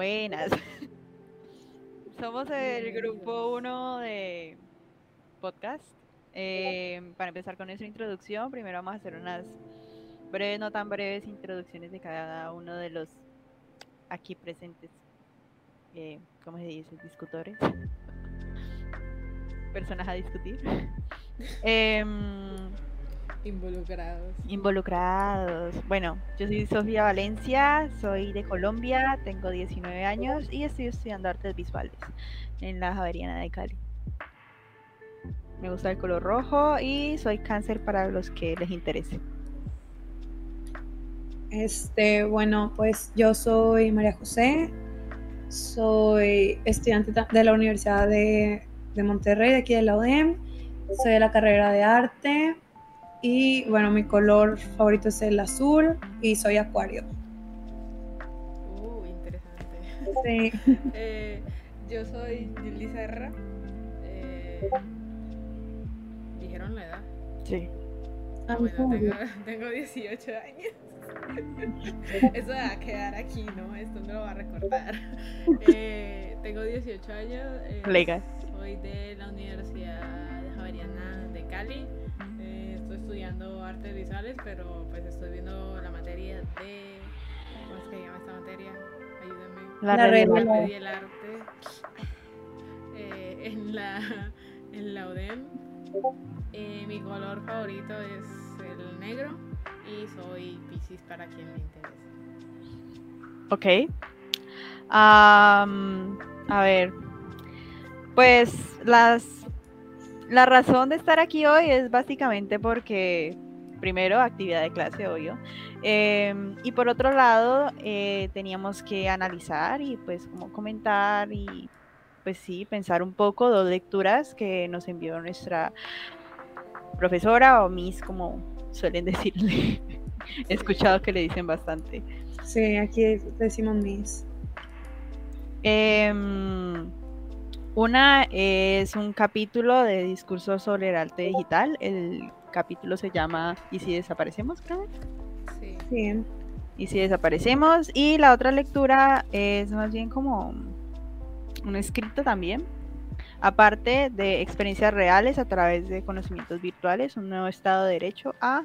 Buenas. Somos el grupo 1 de podcast. Eh, para empezar con nuestra introducción, primero vamos a hacer unas breves, no tan breves introducciones de cada uno de los aquí presentes. Eh, ¿Cómo se dice? Discutores. Personas a discutir. Em, Involucrados. Involucrados. Bueno, yo soy Sofía Valencia, soy de Colombia, tengo 19 años y estoy estudiando artes visuales en la Javeriana de Cali. Me gusta el color rojo y soy cáncer para los que les interese. Este, bueno, pues yo soy María José, soy estudiante de la Universidad de, de Monterrey, de aquí de la UDEM, soy de la carrera de arte y bueno, mi color favorito es el azul y soy acuario. Uh, interesante. Sí. Eh, yo soy Julie Serra. Eh, ¿Dijeron la edad? Sí. Ah, bueno, tengo, tengo 18 años. Eso va a quedar aquí, ¿no? Esto no lo va a recortar. Eh, tengo 18 años. eh, Legal. Soy de la Universidad Javeriana de Cali. Estudiando artes visuales, pero pues estoy viendo la materia de. ¿Cómo es que se llama esta materia? Ayúdenme. La, La. Arte y el arte. Eh, en, la, en la UDEM. Eh, mi color favorito es el negro y soy Pisces para quien le interese. Ok. Am, a ver. Pues las la razón de estar aquí hoy es básicamente porque primero actividad de clase, obvio. em, y por otro lado, eh, teníamos que analizar y pues como comentar y pues sí, pensar un poco dos lecturas que nos envió nuestra profesora o Miss, como suelen decirle. He escuchado que le dicen bastante. Sí, aquí decimos mis. Em, una es un capítulo de discurso sobre el arte digital. El capítulo se llama ¿Y si desaparecemos? Creo. Sí. Sí. ¿Y si desaparecemos? Y la otra lectura es más bien como un escrito también. Aparte de experiencias reales a través de conocimientos virtuales, un nuevo estado de derecho a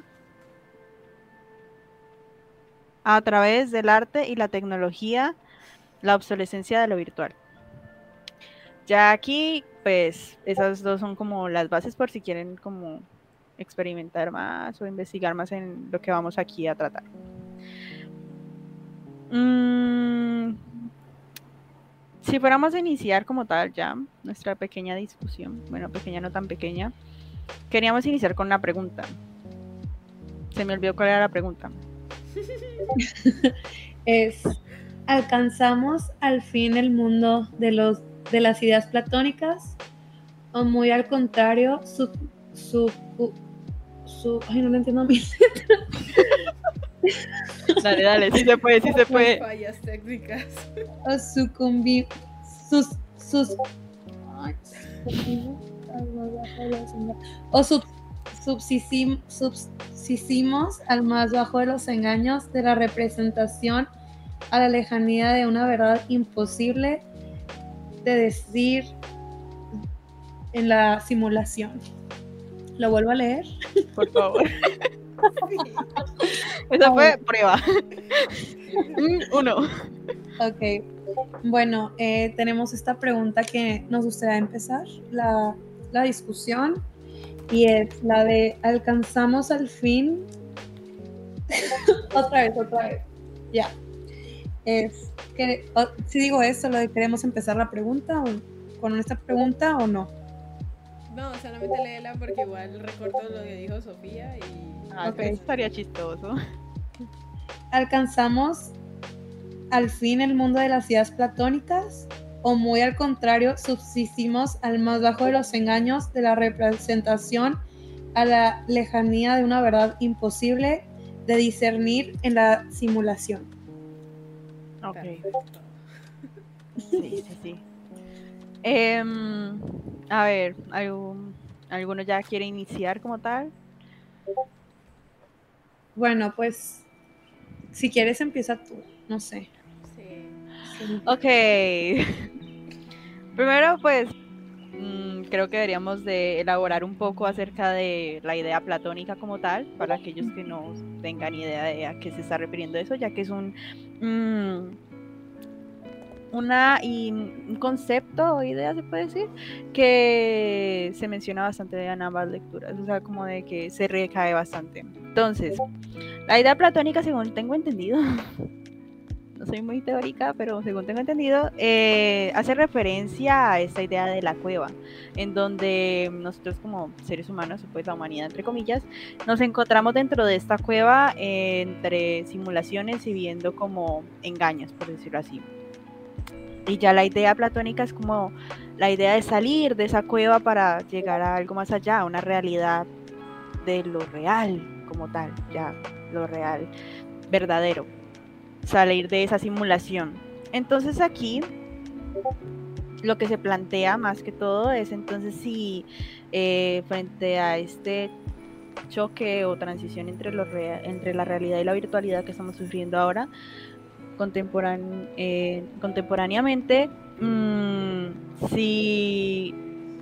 a través del arte y la tecnología, la obsolescencia de lo virtual. Ya aquí, pues, esas dos son como las bases por si quieren como experimentar más o investigar más en lo que vamos aquí a tratar. Mm, si fuéramos a iniciar como tal ya nuestra pequeña discusión, bueno, pequeña no tan pequeña, queríamos iniciar con una pregunta. Se me olvidó cuál era la pregunta. Es alcanzamos al fin el mundo de los de las ideas platónicas o muy al contrario su su su ay no lo entiendo a mí Dale, dale, sí se puede, sí se puede. Fallas técnicas. o sucumbir sus sus ay, sucumbimos al más bajo de los enga- o sub, subsisim- subsistimos al más bajo de los engaños de la representación a la lejanía de una verdad imposible de decir en la simulación. ¿Lo vuelvo a leer? Por favor. Esa fue prueba. Uno. Ok. Bueno, eh, tenemos esta pregunta que nos gustaría empezar, la, la discusión, y es la de ¿alcanzamos al fin? otra vez, otra vez. Ya. Es que, si digo esto, lo de queremos empezar la pregunta o con esta pregunta o no. No, solamente léela porque igual recuerdo lo que dijo Sofía y. Ah, Ok. pero eso estaría chistoso. ¿Alcanzamos al fin el mundo de las ideas platónicas? ¿O muy al contrario, subsistimos al más bajo de los engaños de la representación a la lejanía de una verdad imposible de discernir en la simulación? Ok. Perfecto. Sí, sí, sí. Em, a ver, ¿algún- ¿alguno ya quiere iniciar como tal? Bueno, pues si quieres empieza tú, no sé. Sí. Ok. Primero, pues, mm, creo que deberíamos de elaborar un poco acerca de la idea platónica como tal, para aquellos que no tengan idea de a qué se está refiriendo eso, ya que es un... mm, una y un concepto o idea se puede decir que se menciona bastante en ambas lecturas, o sea, como de que se recae bastante. Entonces, la idea platónica, según tengo entendido, no soy muy teórica, pero según tengo entendido, eh, hace referencia a esta idea de la cueva, en donde nosotros como seres humanos, pues la humanidad entre comillas, nos encontramos dentro de esta cueva entre simulaciones y viendo como engaños, por decirlo así. Y ya la idea platónica es como la idea de salir de esa cueva para llegar a algo más allá, a una realidad de lo real como tal, ya lo real, verdadero. Salir de esa simulación. Entonces aquí lo que se plantea más que todo es entonces si eh, frente a este choque o transición entre, lo entre la realidad y la virtualidad que estamos sufriendo ahora, eh, contemporáneamente, mm, si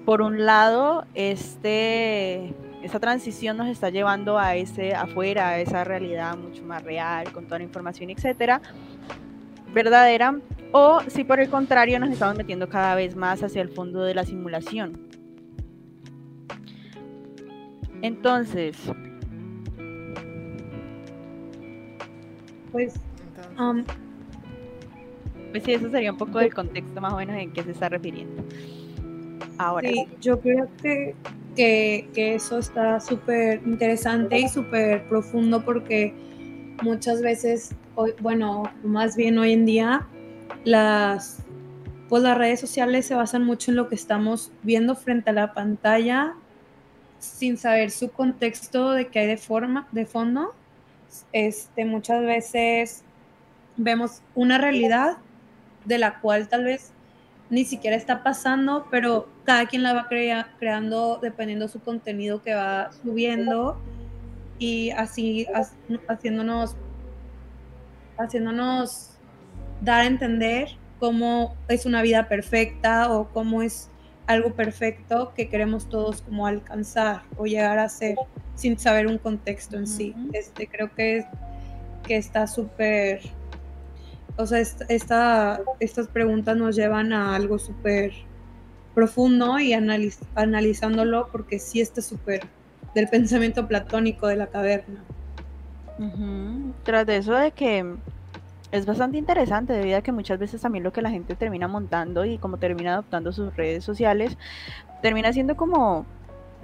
por un lado este, esta transición nos está llevando a ese afuera, a esa realidad mucho más real, con toda la información, etcétera, verdadera, o si por el contrario nos estamos metiendo cada vez más hacia el fondo de la simulación. Entonces, Pues, um, pues sí, eso sería un poco del contexto más o menos en qué se está refiriendo. Ahora, sí, yo creo que, que, eso está súper interesante y súper profundo porque muchas veces, hoy, bueno, más bien hoy en día, las, pues las redes sociales se basan mucho en lo que estamos viendo frente a la pantalla sin saber su contexto de que hay de forma, de fondo. Este, muchas veces vemos una realidad de la cual tal vez ni siquiera está pasando, pero cada quien la va crea- creando dependiendo su contenido que va subiendo y así ha- haciéndonos haciéndonos dar a entender cómo es una vida perfecta o cómo es algo perfecto que queremos todos como alcanzar o llegar a ser sin saber un contexto en sí. Este creo que que está súper o sea, est- esta, estas preguntas nos llevan a algo súper profundo y analiz- analizándolo porque sí está súper del pensamiento platónico de la caverna. Ujú, Tras de eso de que es bastante interesante debido a que muchas veces también lo que la gente termina montando y como termina adoptando sus redes sociales, termina siendo como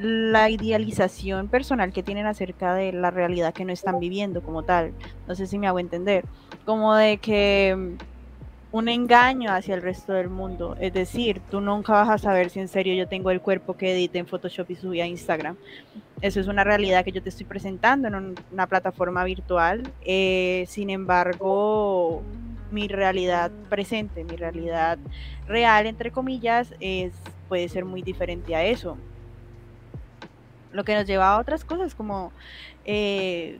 la idealización personal que tienen acerca de la realidad que no están viviendo como tal. No sé si me hago entender. Como de que mm, un engaño hacia el resto del mundo. Es decir, tú nunca vas a saber si en serio yo tengo el cuerpo que edité en Photoshop y subí a Instagram. Eso es una realidad que yo te estoy presentando en un- una plataforma virtual. Eh, sin embargo, mi realidad presente, mi realidad real, entre comillas, es, puede ser muy diferente a eso. Lo que nos lleva a otras cosas como, eh,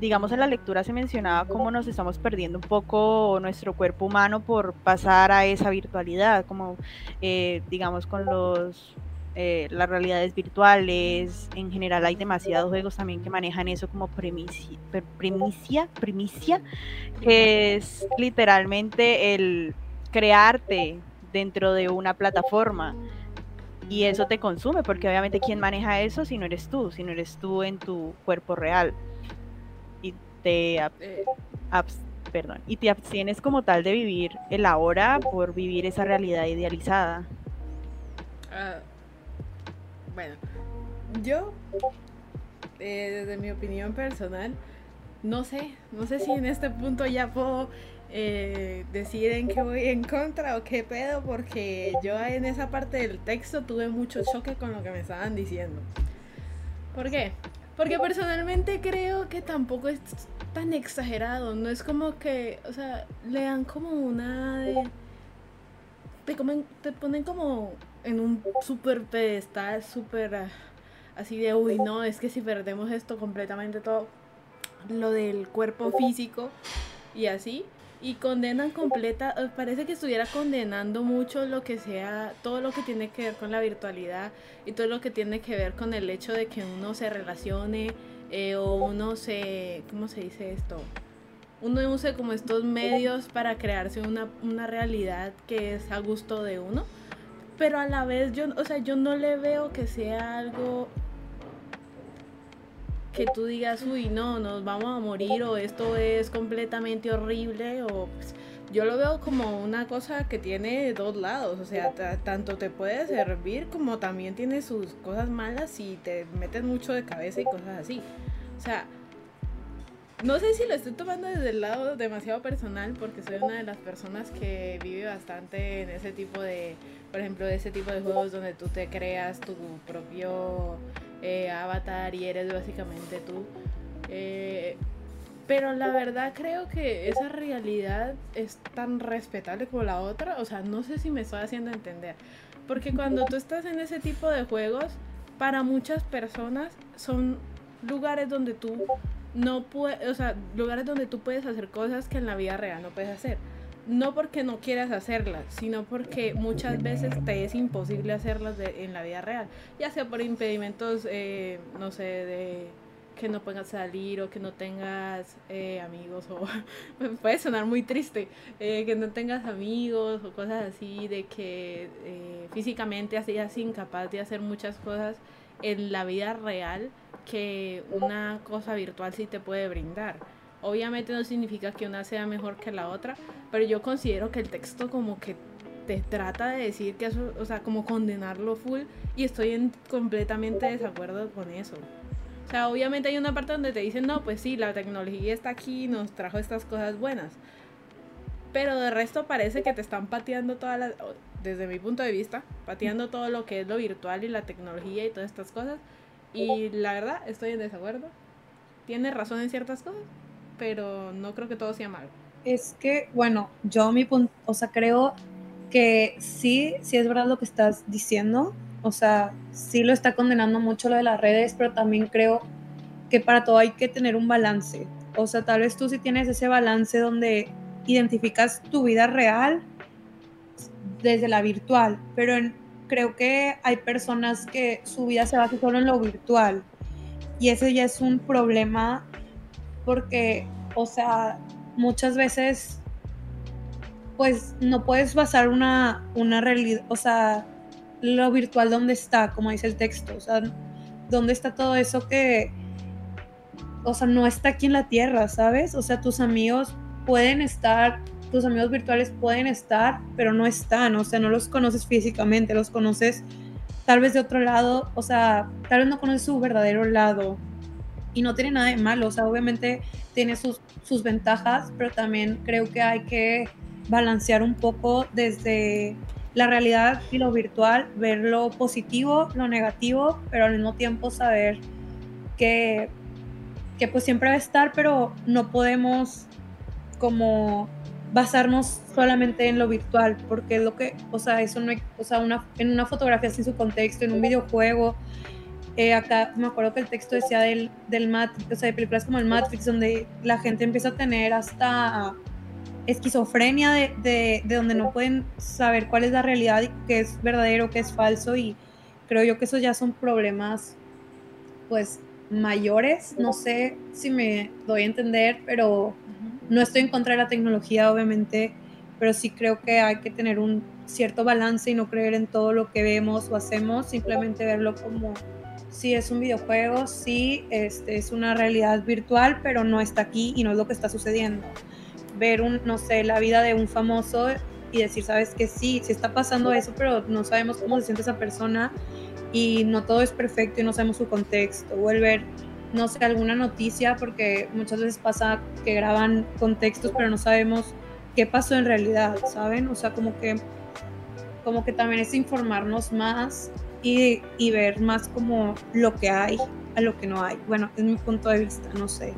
digamos, en la lectura se mencionaba cómo nos estamos perdiendo un poco nuestro cuerpo humano por pasar a esa virtualidad, como, eh, digamos, con los eh, las realidades virtuales, en general hay demasiados juegos también que manejan eso como per- primicia, primicia, que es literalmente el crearte dentro de una plataforma y eso te consume, porque obviamente quién maneja eso si no eres tú, si no eres tú en tu cuerpo real y te ab- eh, perdón, y te abstienes como tal de vivir el ahora por vivir esa realidad idealizada. ah, bueno, yo, eh, desde mi opinión personal, no sé, no sé si en este punto ya puedo eh, decir en qué voy en contra o qué pedo, porque yo en esa parte del texto tuve mucho choque con lo que me estaban diciendo. ¿Por qué? Porque personalmente creo que tampoco es tan exagerado, no es como que, o sea, le dan como una de... Te, comen, te ponen como en un super pedestal, súper ah, así de, uy, no, es que si perdemos esto completamente todo, lo del cuerpo físico y así, y condenan completa, eh, parece que estuviera condenando mucho lo que sea, todo lo que tiene que ver con la virtualidad y todo lo que tiene que ver con el hecho de que uno se relacione eh, o uno se, ¿cómo se dice esto? Uno use como estos medios para crearse una, una realidad que es a gusto de uno, pero a la vez yo, o sea, yo no le veo que sea algo que tú digas, uy, no, nos vamos a morir o esto es completamente horrible o pues, yo lo veo como una cosa que tiene dos lados, o sea, tanto te puede servir como también tiene sus cosas malas y te metes mucho de cabeza y cosas así. O sea, no sé si lo estoy tomando desde el lado demasiado personal porque soy una de las personas que vive bastante en ese tipo de, por ejemplo, de ese tipo de juegos donde tú te creas tu propio eh, avatar y eres básicamente tú. Eh, pero la verdad creo que esa realidad es tan respetable como la otra. O sea, no sé si me estoy haciendo entender. Porque cuando tú estás en ese tipo de juegos, para muchas personas son lugares donde tú no puedes, o sea, lugares donde tú puedes hacer cosas que en la vida real no puedes hacer no porque no quieras hacerlas, sino porque muchas veces te es imposible hacerlas en la vida real, ya sea por impedimentos, eh, no sé, de que no puedas salir o que no tengas eh, amigos o puede sonar muy triste eh, que no tengas amigos o cosas así de que físicamente seas incapaz de hacer muchas cosas en la vida real que una cosa virtual sí te puede brindar Obviamente no significa que una sea mejor que la otra, pero yo considero que el texto como que te trata de decir que eso, o sea, como condenarlo full y estoy en completamente desacuerdo con eso. O sea, obviamente hay una parte donde te dicen, no, pues sí, la tecnología está aquí, nos trajo estas cosas buenas. Pero de resto parece que te están pateando todas las, desde mi punto de vista, pateando todo lo que es lo virtual y la tecnología y todas estas cosas. Y la verdad, estoy en desacuerdo. Tiene razón en ciertas cosas, pero no creo que todo sea malo. Es que, bueno, yo mi punto, o sea, creo que sí, sí es verdad lo que estás diciendo, o sea, sí lo está condenando mucho lo de las redes, pero también creo que para todo hay que tener un balance. O sea, tal vez tú sí tienes ese balance donde identificas tu vida real desde la virtual, pero creo que hay personas que su vida se basa solo en lo virtual y ese ya es un problema porque, o sea, muchas veces, pues no puedes basar una, una realidad, o sea, lo virtual, ¿dónde está? Como dice el texto, o sea, ¿dónde está todo eso que, o sea, no está aquí en la tierra, ¿sabes? O sea, tus amigos pueden estar, tus amigos virtuales pueden estar, pero no están, o sea, no los conoces físicamente, los conoces tal vez de otro lado, o sea, tal vez no conoces su verdadero lado, y no tiene nada de malo, o sea, obviamente tiene sus, sus ventajas, pero también creo que hay que balancear un poco desde la realidad y lo virtual, ver lo positivo, lo negativo, pero al mismo tiempo saber que, que pues siempre va a estar, pero no podemos como basarnos solamente en lo virtual, porque es lo que, o sea, eso no, o sea, una, en una fotografía sin su contexto, en un videojuego, eh, acá me acuerdo que el texto decía del, del Matrix, o sea, de películas como el Matrix, donde la gente empieza a tener hasta esquizofrenia de, de, de, donde no pueden saber cuál es la realidad y qué es verdadero, qué es falso, y creo yo que esos ya son problemas, pues, mayores, no sé si me doy a entender, pero no estoy en contra de la tecnología, obviamente, pero sí creo que hay que tener un cierto balance y no creer en todo lo que vemos o hacemos, simplemente verlo como sí es un videojuego, sí este, es una realidad virtual, pero no está aquí y no es lo que está sucediendo. Ver un, no sé, la vida de un famoso y decir, sabes que sí, sí está pasando eso, pero no sabemos cómo se siente esa persona y no todo es perfecto y no sabemos su contexto. O el ver, no sé, alguna noticia, porque muchas veces pasa que graban contextos, pero no sabemos qué pasó en realidad, ¿saben? O sea, como que, como que también es informarnos más y, ver más como lo que hay a lo que no hay. Bueno, es mi punto de vista, no sé.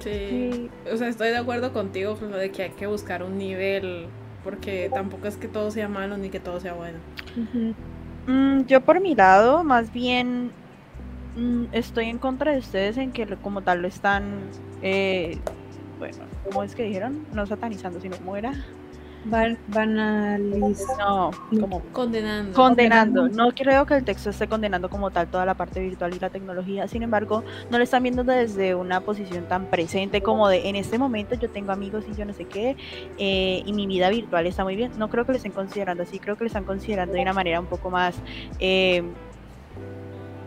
Sí, o sea, estoy de acuerdo contigo, de que hay que buscar un nivel, porque tampoco es que todo sea malo ni que todo sea bueno. Mm, yo por mi lado, más bien mm, estoy en contra de ustedes en que como tal lo están eh, bueno, ¿cómo es que dijeron? No satanizando, sino ¿cómo era? Ban banaliz- No, como Condenando. condenando. No creo que el texto esté condenando como tal toda la parte virtual y la tecnología. Sin embargo, no lo están viendo desde una posición tan presente como de en este momento yo tengo amigos y yo no sé qué eh, y mi vida virtual está muy bien. No creo que lo estén considerando así. Creo que lo están considerando de una manera un poco más eh,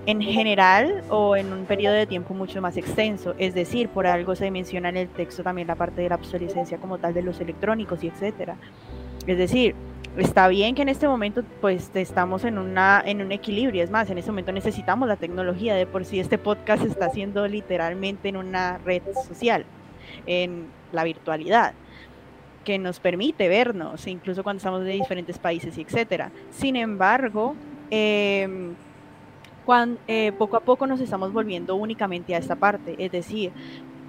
en general o en un periodo de tiempo mucho más extenso. Es decir, por algo se menciona en el texto también la parte de la obsolescencia como tal de los electrónicos y etcétera. Es decir, está bien que en este momento pues estamos en una en un equilibrio, es más, en este momento necesitamos la tecnología, de por sí este podcast está haciendo literalmente en una red social, en la virtualidad que nos permite vernos, incluso cuando estamos de diferentes países y etcétera. Sin embargo, eh, cuan- eh, poco a poco nos estamos volviendo únicamente a esta parte, es decir,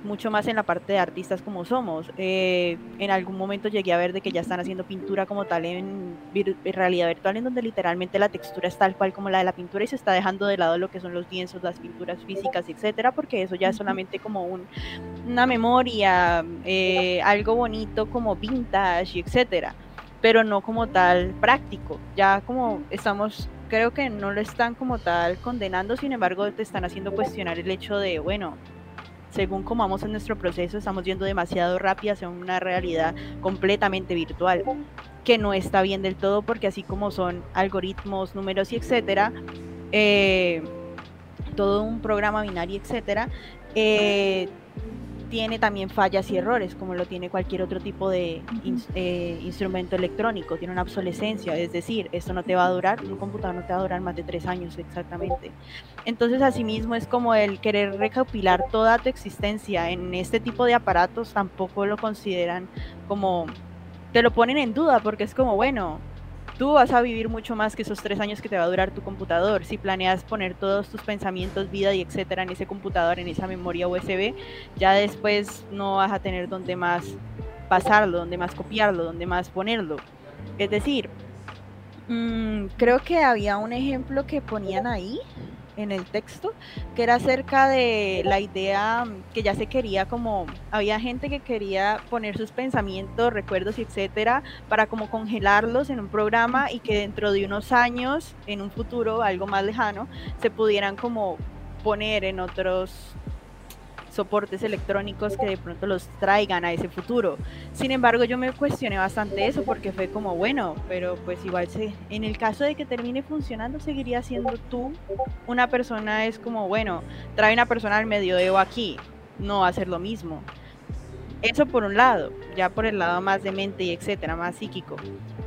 mucho más en la parte de artistas como somos. Eh, en algún momento llegué a ver de que ya están haciendo pintura como tal en, vir- realidad virtual, en donde literalmente la textura es tal cual como la de la pintura y se está dejando de lado lo que son los lienzos, las pinturas físicas, etcétera, porque eso ya es solamente como un, una memoria, eh, algo bonito como vintage etcétera, pero no como tal práctico. Ya como estamos, creo que no lo están como tal condenando, sin embargo te están haciendo cuestionar el hecho de, bueno, según como vamos en nuestro proceso, estamos yendo demasiado rápido hacia una realidad completamente virtual, que no está bien del todo porque así como son algoritmos, números y etcétera, eh, todo un programa binario, etcétera, eh, tiene también fallas y errores, como lo tiene cualquier otro tipo de ins- eh, instrumento electrónico, tiene una obsolescencia, es decir, esto no te va a durar, un computador no te va a durar más de tres años exactamente. Entonces, asimismo, es como el querer recopilar toda tu existencia en este tipo de aparatos, tampoco lo consideran como, te lo ponen en duda, porque es como, bueno, tú vas a vivir mucho más que esos tres años que te va a durar tu computador. Si planeas poner todos tus pensamientos, vida y etcétera en ese computador, en esa memoria USB, ya después no vas a tener donde más pasarlo, donde más copiarlo, donde más ponerlo. Es decir, mm, creo que había un ejemplo que ponían ahí en el texto, que era acerca de la idea mm, que ya se quería como, había gente que quería poner sus pensamientos, recuerdos etcétera, para como congelarlos en un programa y que dentro de unos años, en un futuro algo más lejano, se pudieran como poner en otros soportes electrónicos que de pronto los traigan a ese futuro. Sin embargo, yo me cuestioné bastante eso porque fue como, bueno, pero pues igual se, en el caso de que termine funcionando, seguiría siendo tú una persona, es como, bueno, trae una persona al medioevo aquí, no va a ser lo mismo. Eso por un lado, ya por el lado más de mente y etcétera, más psíquico.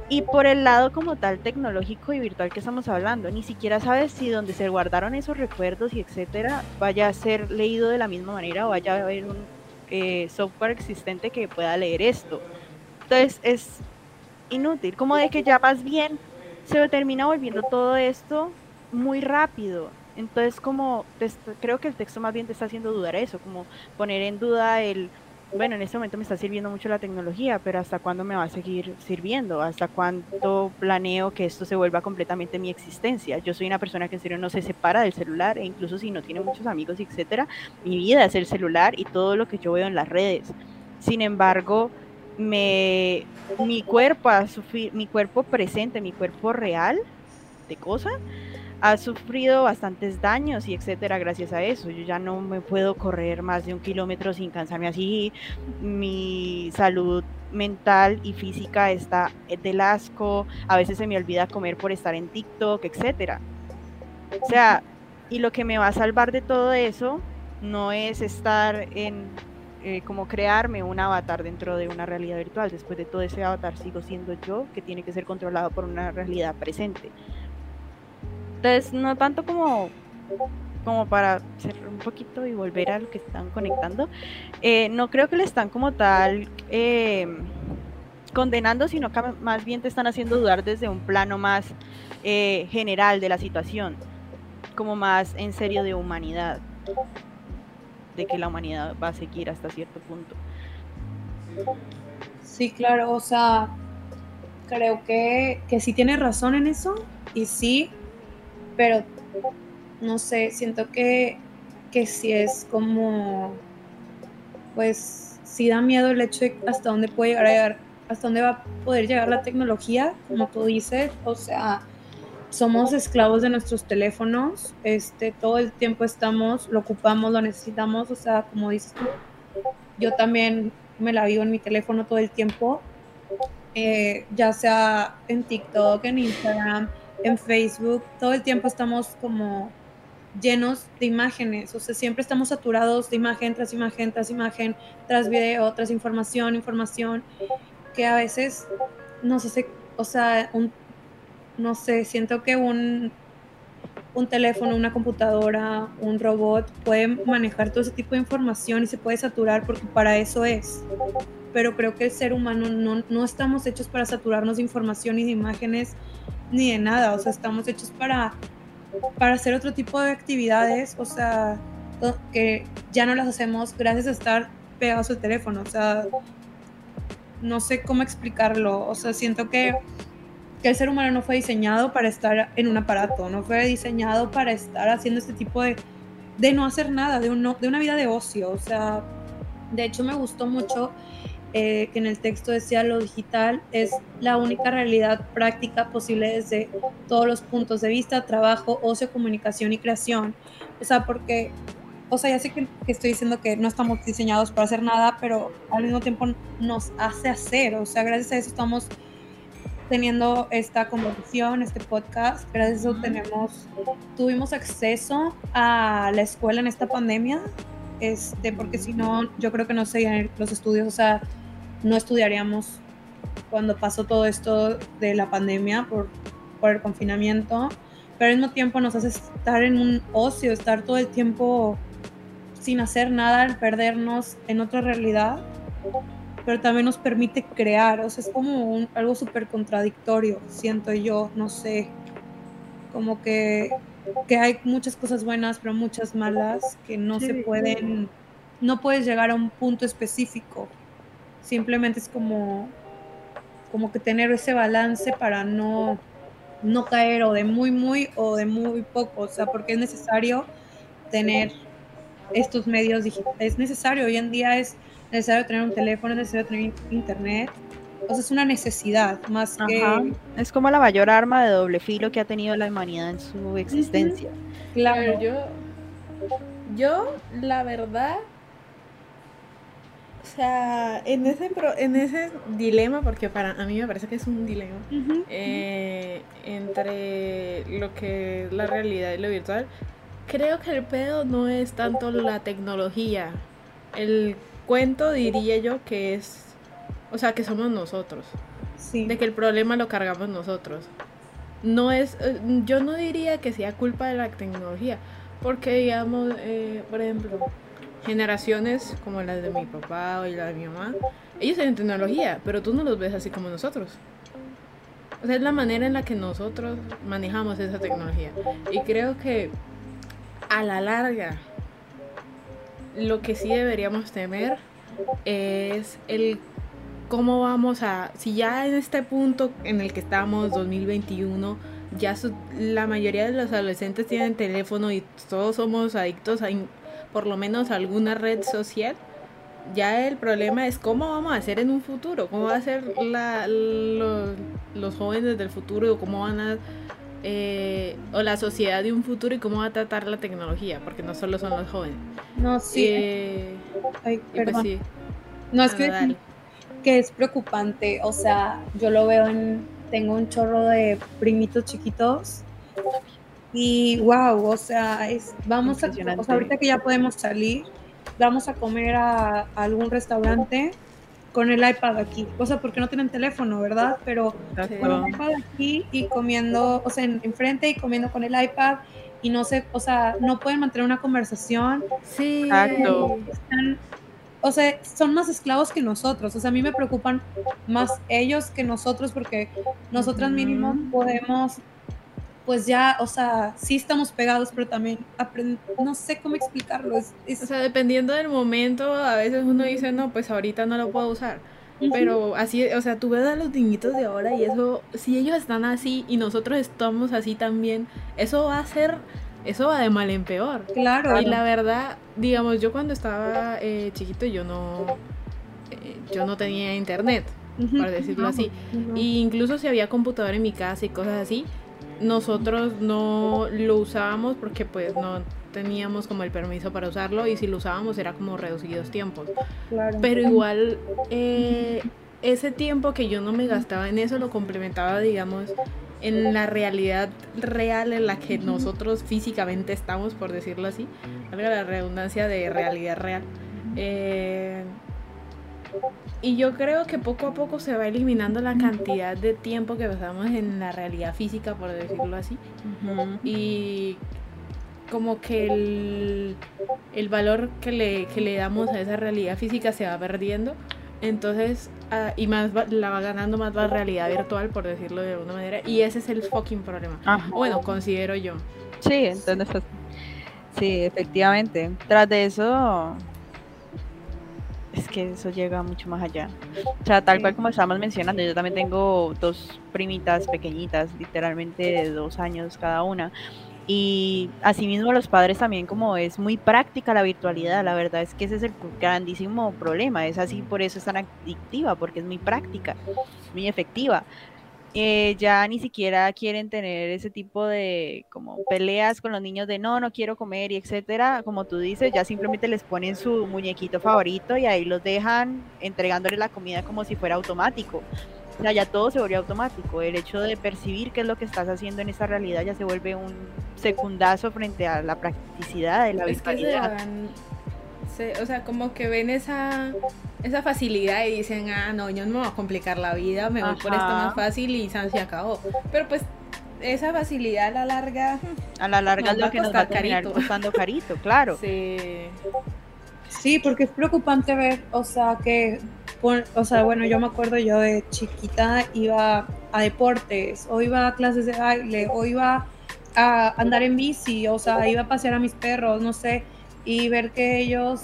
Y por el lado como tal tecnológico y virtual que estamos hablando, ni siquiera sabes si donde se guardaron esos recuerdos y etcétera vaya a ser leído de la misma manera o vaya a haber un eh, software existente que pueda leer esto. Entonces es inútil, como de que ya más bien se termina volviendo todo esto muy rápido. Entonces como creo que el texto más bien te está haciendo dudar eso, como poner en duda el bueno, en este momento me está sirviendo mucho la tecnología, pero ¿hasta cuándo me va a seguir sirviendo? ¿Hasta cuándo planeo que esto se vuelva completamente mi existencia? Yo soy una persona que en serio no se separa del celular e incluso si no tiene muchos amigos, etcétera, mi vida es el celular y todo lo que yo veo en las redes. Sin embargo, me, mi cuerpo mi cuerpo presente, mi cuerpo real de cosa, ha sufrido bastantes daños y etcétera gracias a eso. Yo ya no me puedo correr más de un kilómetro sin cansarme así. Mi salud mental y física está del asco. A veces se me olvida comer por estar en TikTok, etcétera. O sea, y lo que me va a salvar de todo eso no es estar en eh, como crearme un avatar dentro de una realidad virtual. Después de todo ese avatar sigo siendo yo, que tiene que ser controlado por una realidad presente. Entonces, no tanto como, como para cerrar un poquito y volver a lo que están conectando, eh, no creo que le están como tal eh, condenando, sino que más bien te están haciendo dudar desde un plano más eh, general de la situación, como más en serio de humanidad, de que la humanidad va a seguir hasta cierto punto. Sí, claro, o sea, creo que, que sí tiene razón en eso, y sí, pero no sé, siento que, que sí es como, pues, sí da miedo el hecho de hasta dónde puede llegar hasta dónde va a poder llegar la tecnología, como tú dices, o sea, somos esclavos de nuestros teléfonos, este, todo el tiempo estamos, lo ocupamos, lo necesitamos, o sea, como dices tú, yo también me la vivo en mi teléfono todo el tiempo, eh, ya sea en TikTok, en Instagram, en Facebook, todo el tiempo estamos como llenos de imágenes, o sea, siempre estamos saturados de imagen tras imagen, tras imagen, tras video, tras información, información, que a veces nos hace, o sea, no sé, siento que un, un teléfono, una computadora, un robot puede manejar todo ese tipo de información y se puede saturar porque para eso es. Pero creo que el ser humano no, no estamos hechos para saturarnos de información y de imágenes ni de nada. O sea, estamos hechos para, para hacer otro tipo de actividades. O sea, que ya no las hacemos gracias a estar pegados al teléfono. O sea, no sé cómo explicarlo. O sea, siento que que el ser humano no fue diseñado para estar en un aparato, no fue diseñado para estar haciendo este tipo de, de no hacer nada, de, de una vida de ocio. O sea, de hecho me gustó mucho eh, que en el texto decía lo digital es la única realidad práctica posible desde todos los puntos de vista, trabajo, ocio, comunicación y creación. O sea, porque, o sea, ya sé que, que estoy diciendo que no estamos diseñados para hacer nada, pero al mismo tiempo nos hace hacer. O sea, gracias a eso estamos teniendo esta conversación, este podcast. Gracias a eso tenemos, tuvimos acceso a la escuela en esta pandemia, este, porque si no, yo creo que no seguirían los estudios, o sea, no estudiaríamos cuando pasó todo esto de la pandemia por, por el confinamiento, pero al mismo tiempo nos hace estar en un ocio, estar todo el tiempo sin hacer nada, perdernos en otra realidad pero también nos permite crear, o sea, es como algo súper contradictorio, siento yo, no sé, como que, que, hay muchas cosas buenas, pero muchas malas, que no se pueden, no puedes llegar a un punto específico, simplemente es como, como que tener ese balance para no, no caer o de muy, muy o de muy poco, o sea, porque es necesario tener estos medios digitales, es necesario, hoy en día es necesario tener un teléfono, es necesario tener internet. O sea, es una necesidad más que... Es como la mayor arma de doble filo que ha tenido la humanidad en su existencia. Claro, yo, yo, la verdad, sea, en ese, en ese dilema, porque para a mí me parece que es un dilema, eh, entre lo que es la realidad y lo virtual, creo que el pedo no es tanto la tecnología, el cuento diría yo que es, o sea, que somos nosotros. Sí. De que el problema lo cargamos nosotros. No es, eh, yo no diría que sea culpa de la tecnología, porque digamos, eh, por ejemplo, generaciones como las de mi papá o la de mi mamá, ellos tienen tecnología, pero tú no los ves así como nosotros. O sea, es la manera en la que nosotros manejamos esa tecnología. Y creo que a la larga lo que sí deberíamos temer es el cómo vamos a, si ya en este punto en el que estamos, 2021, ya la mayoría de los adolescentes tienen teléfono y todos somos adictos a por lo menos alguna red social, ya el problema es cómo vamos a hacer en un futuro, cómo va a ser la, los, los jóvenes del futuro, cómo van a eh, o la sociedad de un futuro y cómo va a tratar la tecnología, porque no solo son los jóvenes. No, sí. Eh, Ay, pues perdón. No, es que, que es preocupante, o sea, yo lo veo en, tengo un chorro de primitos chiquitos y wow, o sea, es, vamos a, o sea, ahorita que ya podemos salir, vamos a comer a algún restaurante con el iPad aquí. O sea, porque no tienen teléfono, ¿verdad? Pero con el iPad aquí y comiendo, o sea, enfrente y comiendo con el iPad y no sé, o sea, no pueden mantener una conversación. Sí. Exacto. o sea, son más esclavos que nosotros. O sea, a mí me preocupan más ellos que nosotros porque nosotras mínimo podemos pues ya, o sea, sí estamos pegados, pero también no sé cómo explicarlo. Es, O sea, dependiendo del momento, a veces uno dice, no, pues ahorita no lo puedo usar. Pero así, o sea, tú ves a los niñitos de ahora y eso, si ellos están así y nosotros estamos así también, eso va a ser, eso va de mal en peor. Claro. Y la verdad, digamos, yo cuando estaba eh, chiquito, yo no, yo no tenía internet, por decirlo así. Y incluso si había computador en mi casa y cosas así, nosotros no lo usábamos porque pues no teníamos como el permiso para usarlo y si lo usábamos era como reducidos tiempos. Pero igual eh, ese tiempo que yo no me gastaba en eso lo complementaba, digamos, en la realidad real en la que nosotros físicamente estamos, por decirlo así, valga la redundancia de realidad real. Eh, y yo creo que poco a poco se va eliminando la cantidad de tiempo que pasamos en la realidad física, por decirlo así. Y como que el, el valor que le, que le, damos a esa realidad física se va perdiendo. Entonces, ah, y más la va ganando más la realidad virtual, por decirlo de alguna manera. Y ese es el fucking problema. Bueno, considero yo. Sí, entonces, pues, sí, efectivamente. Tras de eso, es que eso llega mucho más allá. O sea, tal cual como estábamos mencionando, yo también tengo dos primitas pequeñitas, literalmente de dos años cada una. Y asimismo los padres también como es muy práctica la virtualidad, la verdad es que ese es el grandísimo problema, es así por eso es tan adictiva, porque es muy práctica, muy efectiva. Eh, ya ni siquiera quieren tener ese tipo de como peleas con los niños de no, no quiero comer y etcétera, como tú dices, ya simplemente les ponen su muñequito favorito y ahí los dejan entregándole la comida como si fuera automático. O sea, ya todo se vuelve automático. El hecho de percibir qué es lo que estás haciendo en esa realidad ya se vuelve un secundazo frente a la practicidad de la es o sea, como que ven esa, esa facilidad y dicen, ah, no, yo no me voy a complicar la vida, me voy por esto más fácil y se acabó. Pero pues esa facilidad a la larga... A la larga es lo que nos va a terminar costando carito, claro. Sí. Sí, porque es preocupante ver, o sea, que, o sea, bueno, yo me acuerdo yo de chiquita iba a deportes, o iba a clases de baile, o iba a andar en bici, o sea, iba a pasear a mis perros, no sé, y ver que ellos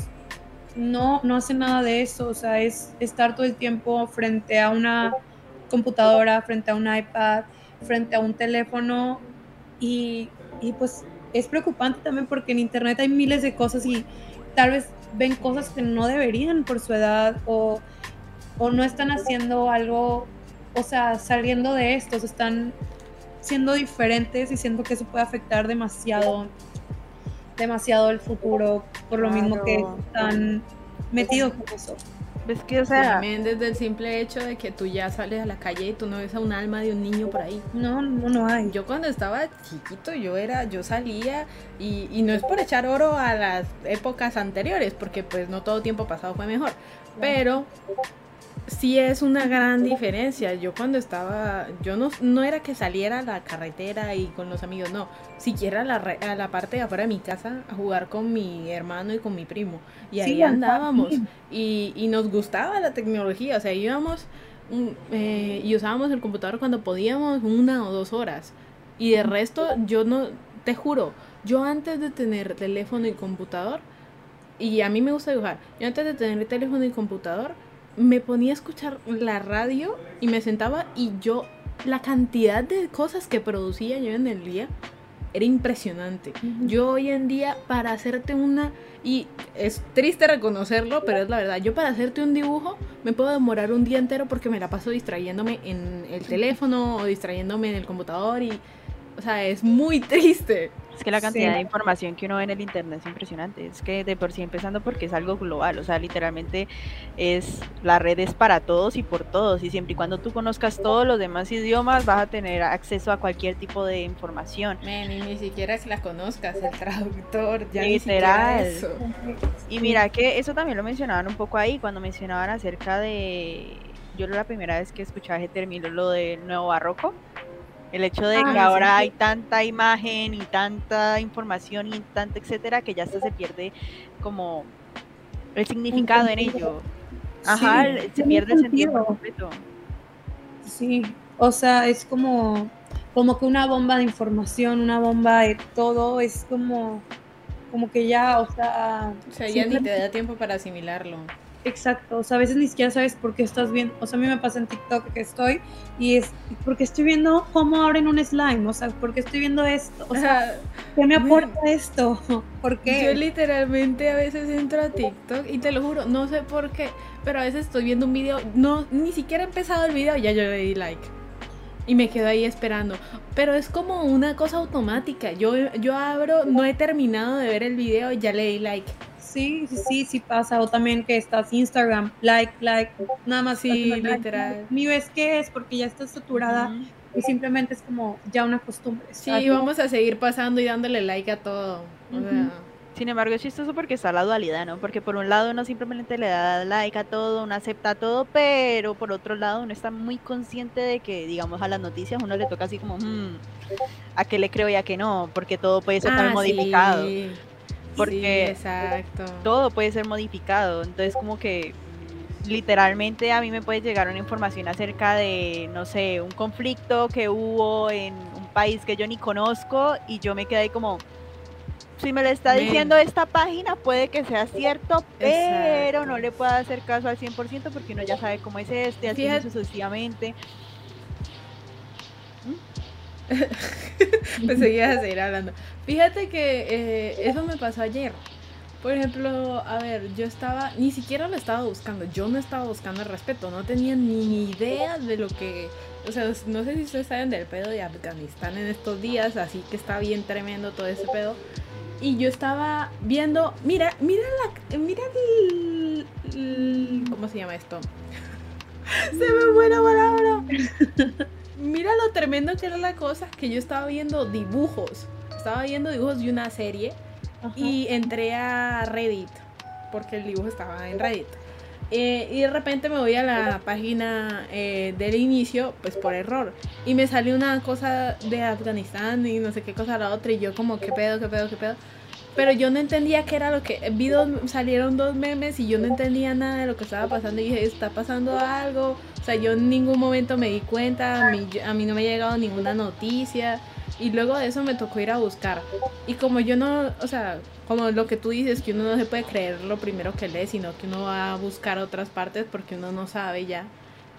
no, no hacen nada de eso, o sea, es estar todo el tiempo frente a una computadora, frente a un iPad, frente a un teléfono y, y pues es preocupante también porque en internet hay miles de cosas y tal vez ven cosas que no deberían por su edad o, o no están haciendo algo, o sea, saliendo de estos, están siendo diferentes y siento que eso puede afectar demasiado demasiado el futuro, por lo mismo que están metidos con eso. ¿Ves que, o sea, también desde el simple hecho de que tú ya sales a la calle y tú no ves a un alma de un niño por ahí. No, no, no hay. Yo cuando estaba chiquito, yo era, yo salía y, y no es por echar oro a las épocas anteriores, porque pues no todo tiempo pasado fue mejor, pero sí es una gran diferencia. Yo cuando estaba, yo no, no era que saliera a la carretera y con los amigos, no, siquiera a la, a la parte de afuera de mi casa a jugar con mi hermano y con mi primo. Y ahí andábamos y, y, nos gustaba la tecnología, o sea, íbamos eh, y usábamos el computador cuando podíamos una o dos horas. Y de resto, yo no, te juro, yo antes de tener teléfono y computador, y a mí me gusta dibujar, yo antes de tener teléfono y computador, me ponía a escuchar la radio y me sentaba y yo, la cantidad de cosas que producía yo en el día era impresionante. Yo hoy en día, para hacerte una, y es triste reconocerlo, pero es la verdad, yo para hacerte un dibujo me puedo demorar un día entero porque me la paso distrayéndome en el teléfono o distrayéndome en el computador y, o sea, es muy triste. Es que la cantidad de información que uno ve en el internet es impresionante. Es que de por sí empezando porque es algo global, o sea, literalmente es la red es para todos y por todos y siempre y cuando tú conozcas todos los demás idiomas vas a tener acceso a cualquier tipo de información. y ni siquiera si las conozcas, el traductor ya Literal. eso. Y mira que eso también lo mencionaban un poco ahí cuando mencionaban acerca de yo la primera vez que escuchaba ese término lo del nuevo barroco el hecho de que ahora hay tanta imagen y tanta información y tanta etcétera que ya hasta se pierde como el significado en ello. Ajá, se pierde el sentido por completo. Sí, o sea, es como, como que una bomba de información, una bomba de todo, es como, como que ya, o sea... O sea, ya ni te da tiempo para asimilarlo. Exacto, o sea, a veces ni siquiera sabes por qué estás viendo, o sea, a mí me pasa en TikTok que estoy y es porque estoy viendo cómo abren un slime, o sea, porque estoy viendo esto, o sea, ¿qué me aporta esto? ¿Por qué? Yo literalmente a veces entro a TikTok y te lo juro, no sé por qué, pero a veces estoy viendo un video, no, ni siquiera he empezado el video, ya yo le di like. Y me quedo ahí esperando. Pero es como una cosa automática. Yo, yo abro, no he terminado de ver el video y ya le di like. Sí, sí, sí, sí pasa. O también que estás Instagram, like, like, nada más. Sí, like. literal. Ni ves qué es porque ya estás saturada y simplemente es como ya una costumbre. Sí, Así- vamos a seguir pasando y dándole like a todo. O sea, Sin embargo, es chistoso porque está la dualidad, ¿no? Porque por un lado uno simplemente le da like a todo, uno acepta todo, pero por otro lado uno está muy consciente de que, digamos, a las noticias uno le toca así como, "Hmm, ¿a qué le creo y a qué no? Porque todo puede ser ah, modificado. sí. Porque Sí, exacto. Todo puede ser modificado. Entonces, como que literalmente a mí me puede llegar una información acerca de, no sé, un conflicto que hubo en un país que yo ni conozco y yo me quedé ahí como, si me lo está diciendo esta página puede que sea cierto, pero no le puedo hacer caso al 100% porque uno ya sabe cómo es este, así sucesivamente. Pensé que ibas a seguir hablando. Fíjate que eh, eso me pasó ayer. Por ejemplo, a ver, yo estaba, ni siquiera lo estaba buscando, yo no estaba buscando el respeto, no tenía ni idea de lo que, o sea, no sé si ustedes saben del pedo de Afganistán en estos días, así que está bien tremendo todo ese pedo. Y yo estaba viendo, mira, mira la, mira el- ¿cómo se llama esto? Se me fue la palabra. Mira lo tremendo que era la cosa, que yo estaba viendo dibujos. Estaba viendo dibujos de una serie Ajá. y entré a Reddit, porque el dibujo estaba en Reddit. Eh, y de repente me voy a la página eh, del inicio, pues por error. Y me salió una cosa de Afganistán y no sé qué cosa la otra. Y yo como, ¿qué pedo, qué pedo, qué pedo? Pero yo no entendía qué era lo que... Vi dos, salieron dos memes y yo no entendía nada de lo que estaba pasando. Y dije, ¿está pasando algo? O sea, yo en ningún momento me di cuenta. A mí, a mí no me ha llegado ninguna noticia. Y luego de eso me tocó ir a buscar. Y como yo no, o sea, como lo que tú dices, que uno no se puede creer lo primero que lee, sino que uno va a buscar otras partes porque uno no sabe ya.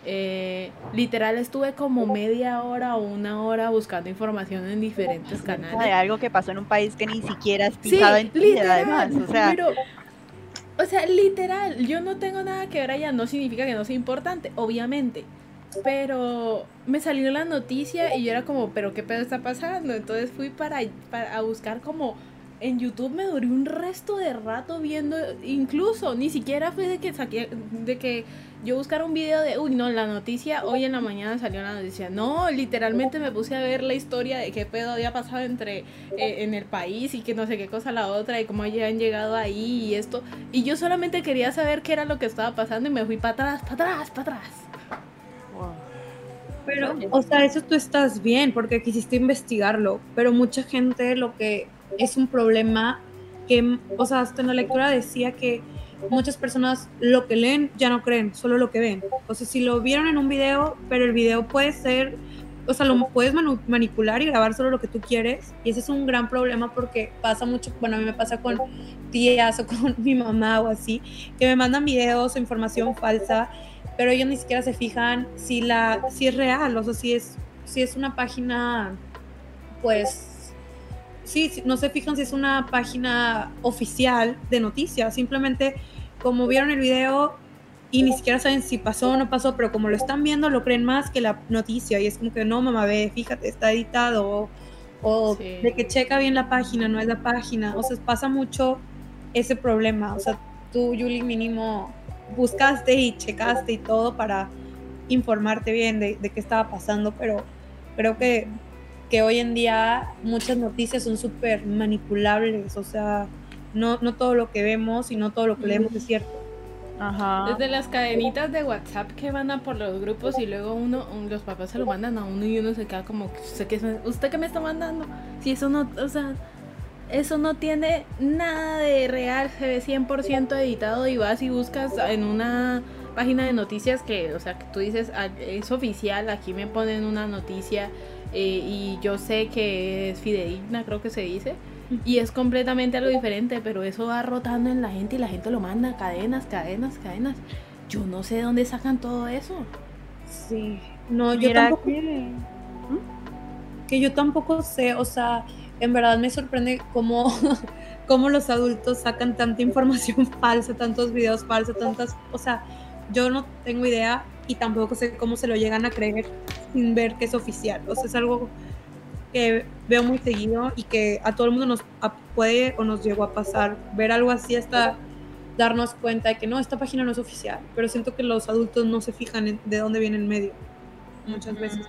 Eh, literal estuve como media hora o una hora buscando información en diferentes de canales. algo que pasó en un país que ni siquiera has Sí, pisado en literal, además. O sea, pero, o sea, literal, yo no tengo nada que ver allá, no significa que no sea importante, obviamente. Pero me salió la noticia y yo era como, pero qué pedo está pasando. Entonces fui para, para a buscar como en YouTube me duré un resto de rato viendo, incluso ni siquiera fue de que saqué, de que yo buscara un video de, uy, no, la noticia, hoy en la mañana salió la noticia. No, literalmente me puse a ver la historia de qué pedo había pasado entre eh, en el país y que no sé qué cosa la otra y cómo ya han llegado ahí y esto. Y yo solamente quería saber qué era lo que estaba pasando y me fui para atrás, para atrás, para atrás. wow. Pero, o sea, eso tú estás bien porque quisiste investigarlo, pero mucha gente lo que es un problema que, o sea, hasta en la lectura decía que muchas personas lo que leen ya no creen, solo lo que ven. O sea, si lo vieron en un video, pero el video puede ser, o sea, lo puedes manipular y grabar solo lo que tú quieres, y ese es un gran problema porque pasa mucho, bueno, a mí me pasa con tías o con mi mamá o así, que me mandan videos o información falsa pero ellos ni siquiera se fijan si la si es real, o sea, si es si es una página pues sí, no se fijan si es una página oficial de noticias, simplemente como vieron el video y ni siquiera saben si pasó o no pasó, pero como lo están viendo lo creen más que la noticia y es como que no, mamá, ve, fíjate, está editado o, o Sí. de que checa bien la página, no es la página, o sea, pasa mucho ese problema, o sea, tú, Yuli, mínimo buscaste y checaste y todo para informarte bien de, de qué estaba pasando, pero creo que, que hoy en día muchas noticias son súper manipulables, o sea, no, no todo lo que vemos y no todo lo que leemos es cierto. Ajá. Desde las cadenitas de WhatsApp que van a por los grupos y luego uno, un- los papás se lo mandan a uno y uno se queda como, ¿usted qué, es- ¿usted qué me está mandando? Si eso no, o sea, eso no tiene nada de real, se ve 100% editado y vas y buscas en una página de noticias que, o sea, que tú dices, "Ah, es oficial, aquí me ponen una noticia eh, y yo sé que es fidedigna, creo que se dice. Y es completamente algo diferente, pero eso va rotando en la gente y la gente lo manda cadenas, cadenas, cadenas. Yo no sé de dónde sacan todo eso. Sí, no, yo Mira tampoco, que- que yo tampoco sé, o sea, en verdad me sorprende cómo, cómo los adultos sacan tanta información falsa, tantos videos falsos, tantas, o sea, yo no tengo idea y tampoco sé cómo se lo llegan a creer sin ver que es oficial. O sea, es algo que veo muy seguido y que a todo el mundo nos puede o nos llegó a pasar ver algo así hasta darnos cuenta de que no, esta página no es oficial, pero siento que los adultos no se fijan en de dónde viene el medio muchas veces.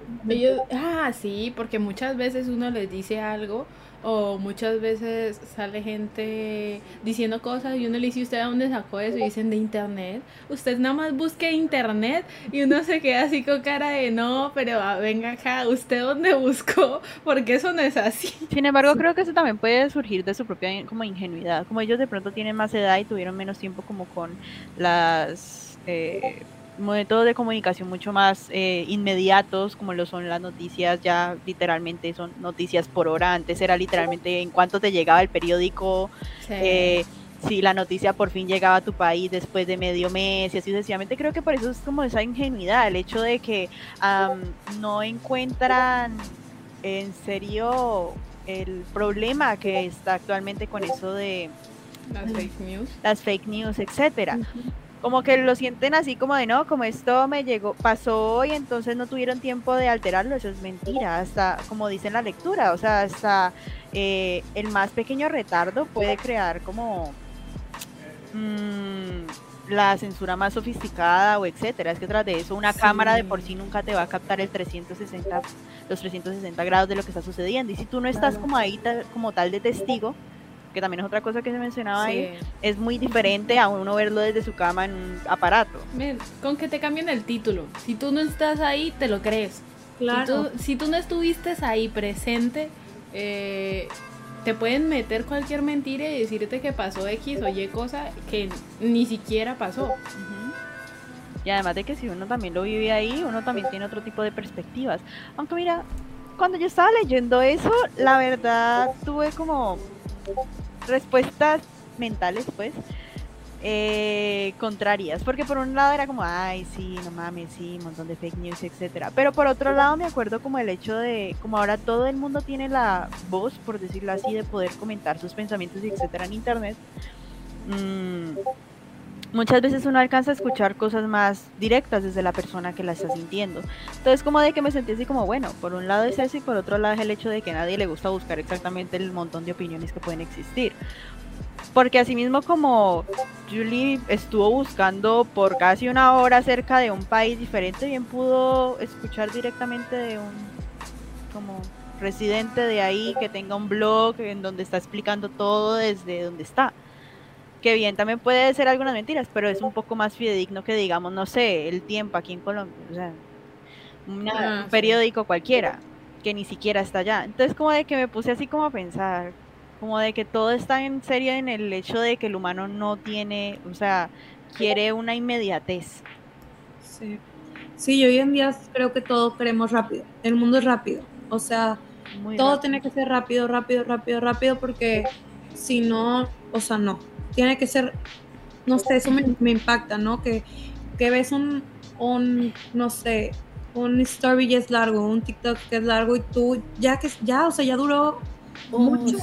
ah, sí, porque muchas veces uno les dice algo o muchas veces sale gente diciendo cosas y uno le dice, ¿usted a dónde sacó eso? Y dicen de internet. Usted nada más busque internet y uno se queda así con cara de no, pero ah, venga acá, ¿usted dónde buscó? Porque eso no es así. Sin embargo, creo que eso también puede surgir de su propia como ingenuidad. Como ellos de pronto tienen más edad y tuvieron menos tiempo como con las... Eh, métodos de comunicación mucho más eh, inmediatos, como lo son las noticias, ya literalmente son noticias por hora. Antes era literalmente en cuanto te llegaba el periódico, eh, si la noticia por fin llegaba a tu país después de medio mes y así sucesivamente. Creo que por eso es como esa ingenuidad, el hecho de que no encuentran en serio el problema que está actualmente con eso de las fake news, las fake news, etcétera como que lo sienten así como de no, como esto me llegó, pasó y entonces no tuvieron tiempo de alterarlo, eso es mentira, hasta como dice en la lectura, o sea, hasta eh, el más pequeño retardo puede crear como mm, la censura más sofisticada o etcétera, es que tras de eso una cámara de por sí nunca te va a captar el 360, los 360 grados de lo que está sucediendo. Y si tú no estás como ahí como tal de testigo, que también es otra cosa que se mencionaba ahí, es muy diferente a uno verlo desde su cama en un aparato. con que te cambien el título, si tú no estás ahí, te lo crees. Claro. Si tú, no estuviste ahí presente, eh, te pueden meter cualquier mentira y decirte que pasó X o Y cosa que ni siquiera pasó. Y además de que si uno también lo vive ahí, uno también tiene otro tipo de perspectivas. Aunque mira, cuando yo estaba leyendo eso, la verdad tuve como respuestas mentales, pues, eh, contrarias. Porque por un lado era como, ay, sí, no mames, sí, un montón de fake news, etcétera. Pero por otro lado me acuerdo como el hecho de, como ahora todo el mundo tiene la voz, por decirlo así, de poder comentar sus pensamientos etcétera en internet. Mmm, muchas veces uno alcanza a escuchar cosas más directas desde la persona que la está sintiendo. Entonces como de que me sentí así como, bueno, por un lado es eso y por otro lado es el hecho de que a nadie le gusta buscar exactamente el montón de opiniones que pueden existir. Porque asimismo como Julie estuvo buscando por casi una hora acerca de un país diferente, bien pudo escuchar directamente de un como residente de ahí que tenga un blog en donde está explicando todo desde donde está que bien también puede ser algunas mentiras, pero es un poco más fidedigno que digamos, no sé, el tiempo aquí en Colombia, o sea, ah, un periódico cualquiera, que ni siquiera está allá. Entonces como de que me puse así como a pensar, como de que todo está en serio en el hecho de que el humano no tiene, o sea, quiere una inmediatez. Sí. Sí, hoy en día creo que todo queremos rápido. El mundo es rápido. O sea, todo tiene que ser rápido, rápido, rápido, rápido, porque si no, o sea, no tiene que ser, no sé, eso me, impacta, ¿no? Que, que ves un, un, no sé, un story ya es largo, un TikTok que es largo y tú ya que ya, o sea, ya duró oh, mucho.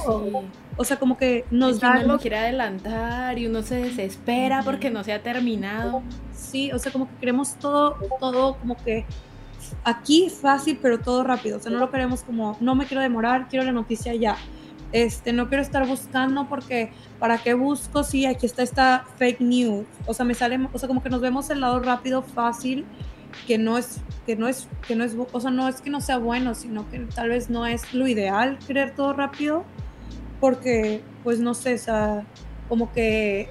O sea, como que nos da. Uno lo quiere adelantar y uno se desespera porque no se ha terminado. Sí, o sea, como que queremos todo, todo como que aquí fácil, pero todo rápido. O sea, no lo queremos como, no me quiero demorar, quiero la noticia ya. Este, no quiero estar buscando porque ¿para qué busco si aquí está esta fake news? O sea, me sale, o sea, como que nos vemos el lado rápido, fácil, que no es, que no es, que no es, o sea, no es que no sea bueno, sino que tal vez no es lo ideal querer todo rápido, porque, pues no sé, o sea, como que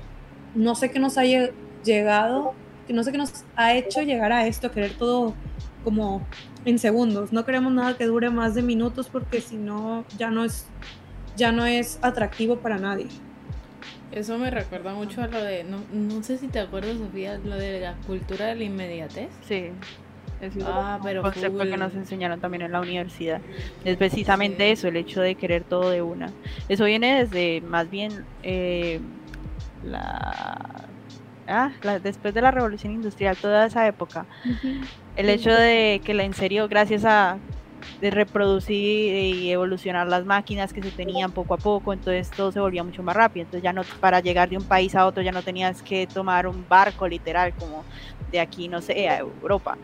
no sé qué nos haya llegado, que no sé qué nos ha hecho llegar a esto, querer todo como en segundos. No queremos nada que dure más de minutos porque si no, ya no es ya no es atractivo para nadie. Eso me recuerda mucho a lo de, no, no sé si te acuerdas, Sofía, lo de la cultura de la inmediatez. Sí. Es ah, pero un concepto que nos enseñaron también en la universidad. Es precisamente eso, el hecho de querer todo de una. Eso viene desde más bien eh, la, ah, después de la revolución industrial, toda esa época. El hecho de que la en serio, gracias a de reproducir y evolucionar las máquinas que se tenían poco a poco, entonces todo se volvía mucho más rápido. Entonces ya no, para llegar de un país a otro ya no tenías que tomar un barco literal como de aquí, no sé, a Europa.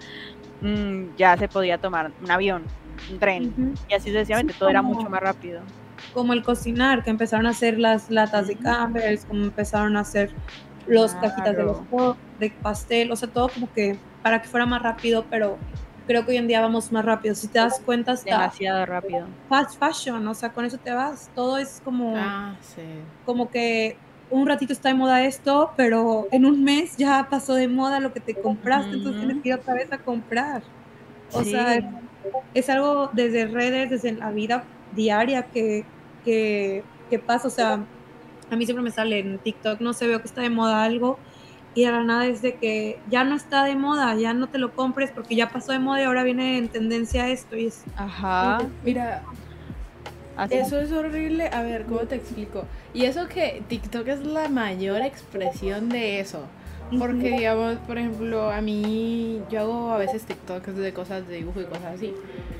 Mm, ya se podía tomar un avión, un tren, y así sucesivamente, todo era mucho más rápido. Como el cocinar, que empezaron a hacer las latas de Campbell's, como empezaron a hacer los cajitas de los de pastel, o sea, todo como que para que fuera más rápido, pero creo que hoy en día vamos más rápido. Si te das cuenta, está demasiado rápido. Fast fashion, o sea, con eso te vas. Todo es como, Ah, sí. como que un ratito está de moda esto, pero en un mes ya pasó de moda lo que te compraste, entonces tienes que ir otra vez a comprar. O sea, Sí. es algo desde redes, desde la vida diaria que, que, que pasa. O sea, a mí siempre me sale en TikTok, no sé, veo que está de moda algo y de la nada es de que ya no está de moda, ya no te lo compres porque ya pasó de moda y ahora viene en tendencia esto y es... Ajá. Mira, así. eso es horrible. A ver, ¿cómo te explico? Y eso que TikTok es la mayor expresión de eso. Porque, digamos, por ejemplo, a mí, yo hago a veces TikToks de cosas de dibujo y cosas así.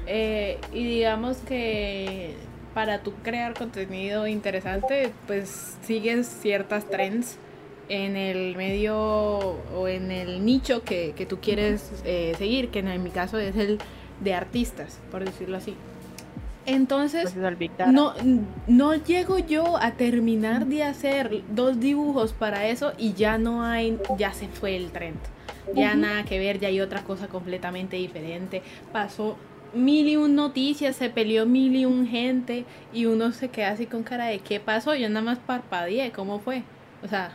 Eh, y digamos que para tú crear contenido interesante, pues sigues ciertas trends en el medio o en el nicho que, que tú quieres eh, seguir, que en mi caso es el de artistas, por decirlo así. Entonces, no, no llego yo a terminar de hacer dos dibujos para eso y ya no hay, ya se fue el trend. Ya Ujú. nada que ver, ya hay otra cosa completamente diferente. Pasó mil y un noticias, se peleó mil y un gente y uno se queda así con cara de ¿qué pasó? Yo nada más parpadeé, ¿cómo fue? O sea,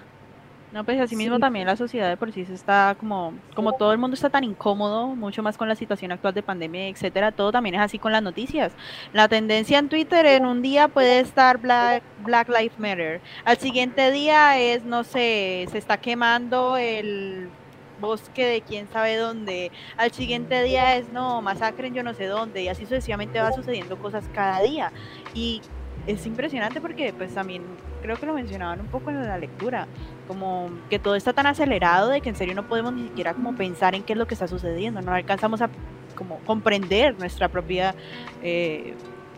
No, pues así mismo Sí. también la sociedad de por sí se está como, como todo el mundo está tan incómodo, mucho más con la situación actual de pandemia, etcétera, todo también es así con las noticias. La tendencia en Twitter en un día puede estar Black, Black Lives Matter, al siguiente día es, no sé, se está quemando el bosque de quién sabe dónde, al siguiente día es, no, masacre en yo no sé dónde, y así sucesivamente va sucediendo cosas cada día. Y es impresionante porque pues también creo que lo mencionaban un poco en la lectura, como que todo está tan acelerado de que en serio no podemos ni siquiera como pensar en qué es lo que está sucediendo, no alcanzamos a como comprender nuestra propia eh,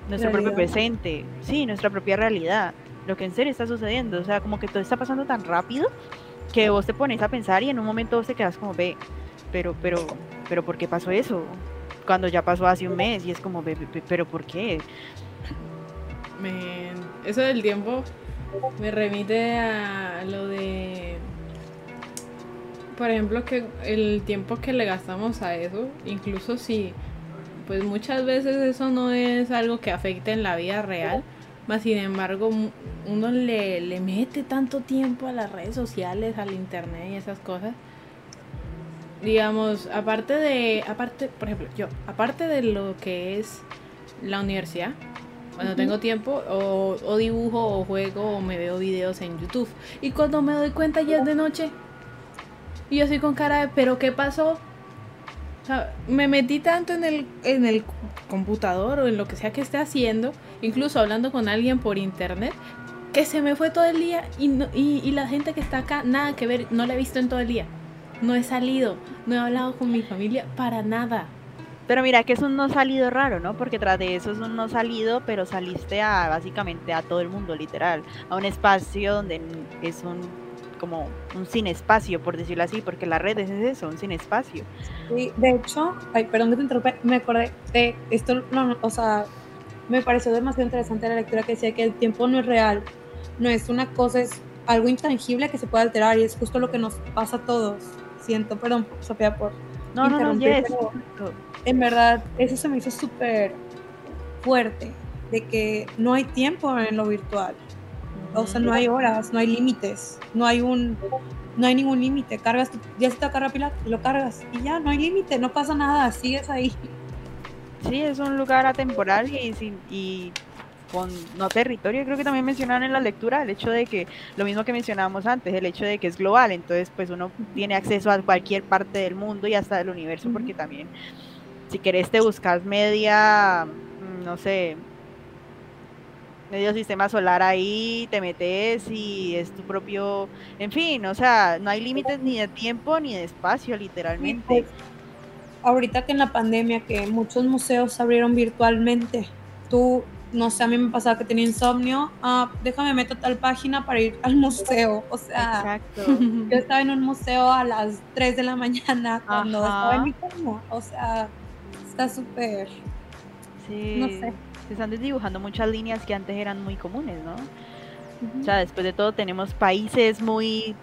nuestro propio presente, sí, nuestra propia realidad, lo que en serio está sucediendo, o sea, como que todo está pasando tan rápido que vos te pones a pensar y en un momento vos te quedas como ve, pero pero pero ¿por qué pasó eso? Cuando ya pasó hace un mes y es como ve, ve, pero ¿por qué? Eso del tiempo me remite a lo de, por ejemplo, que el tiempo que le gastamos a eso, incluso si, pues muchas veces eso no es algo que afecte en la vida real, más sin embargo uno le, le mete tanto tiempo a las redes sociales, al internet y esas cosas. Digamos, aparte de, aparte, por ejemplo, yo, aparte de lo que es la universidad, cuando tengo tiempo, o, o dibujo, o juego, o me veo videos en YouTube. Y cuando me doy cuenta ya es de noche. Y yo soy con cara de, ¿pero qué pasó? O sea, me metí tanto en el, en el computador o en lo que sea que esté haciendo, incluso hablando con alguien por internet, que se me fue todo el día y, no- y, y la gente que está acá, nada que ver, no la he visto en todo el día. No he salido, no he hablado con mi familia para nada. Pero mira que es un no salido raro, ¿no? Porque tras de eso es un no salido, pero saliste a básicamente a todo el mundo, literal, a un espacio donde es un como un sin espacio, por decirlo así, porque la red es eso, un sin espacio. Sí, de hecho, ay, perdón que te interrumpa, me acordé de esto, no, no, o sea, me pareció demasiado interesante la lectura que decía que el tiempo no es real, no es una cosa, es algo intangible que se puede alterar y es justo lo que nos pasa a todos. Siento, perdón, Sofía, por No, no, no, yes. en verdad eso se me hizo súper fuerte, de que no hay tiempo en lo virtual. O sea, no hay horas, no hay límites, no hay un, no hay ningún límite. Cargas, tu- ya se te la pila, lo cargas y ya, no hay límite, no pasa nada, sigues ahí. Sí, es un lugar atemporal y, y con no territorio. Creo que también mencionaban en la lectura el hecho de que, lo mismo que mencionábamos antes, el hecho de que es global, entonces pues uno tiene acceso a cualquier parte del mundo y hasta del universo, porque también, si querés te buscas media, mm, no sé, medio sistema solar ahí, te metes y es tu propio, en fin, o sea, no hay límites ni de tiempo ni de espacio, literalmente. ahorita que en la pandemia que muchos museos se abrieron virtualmente, tú, no sé, a mí me pasaba que tenía insomnio, ah, déjame meter tal página para ir al museo. O sea, Exacto. yo estaba en un museo a las 3 de la mañana cuando Ajá. estaba en mi cama. O sea, está súper, Sí. no sé. Se están desdibujando muchas líneas que antes eran muy comunes, ¿no? O sea, después de todo tenemos países muy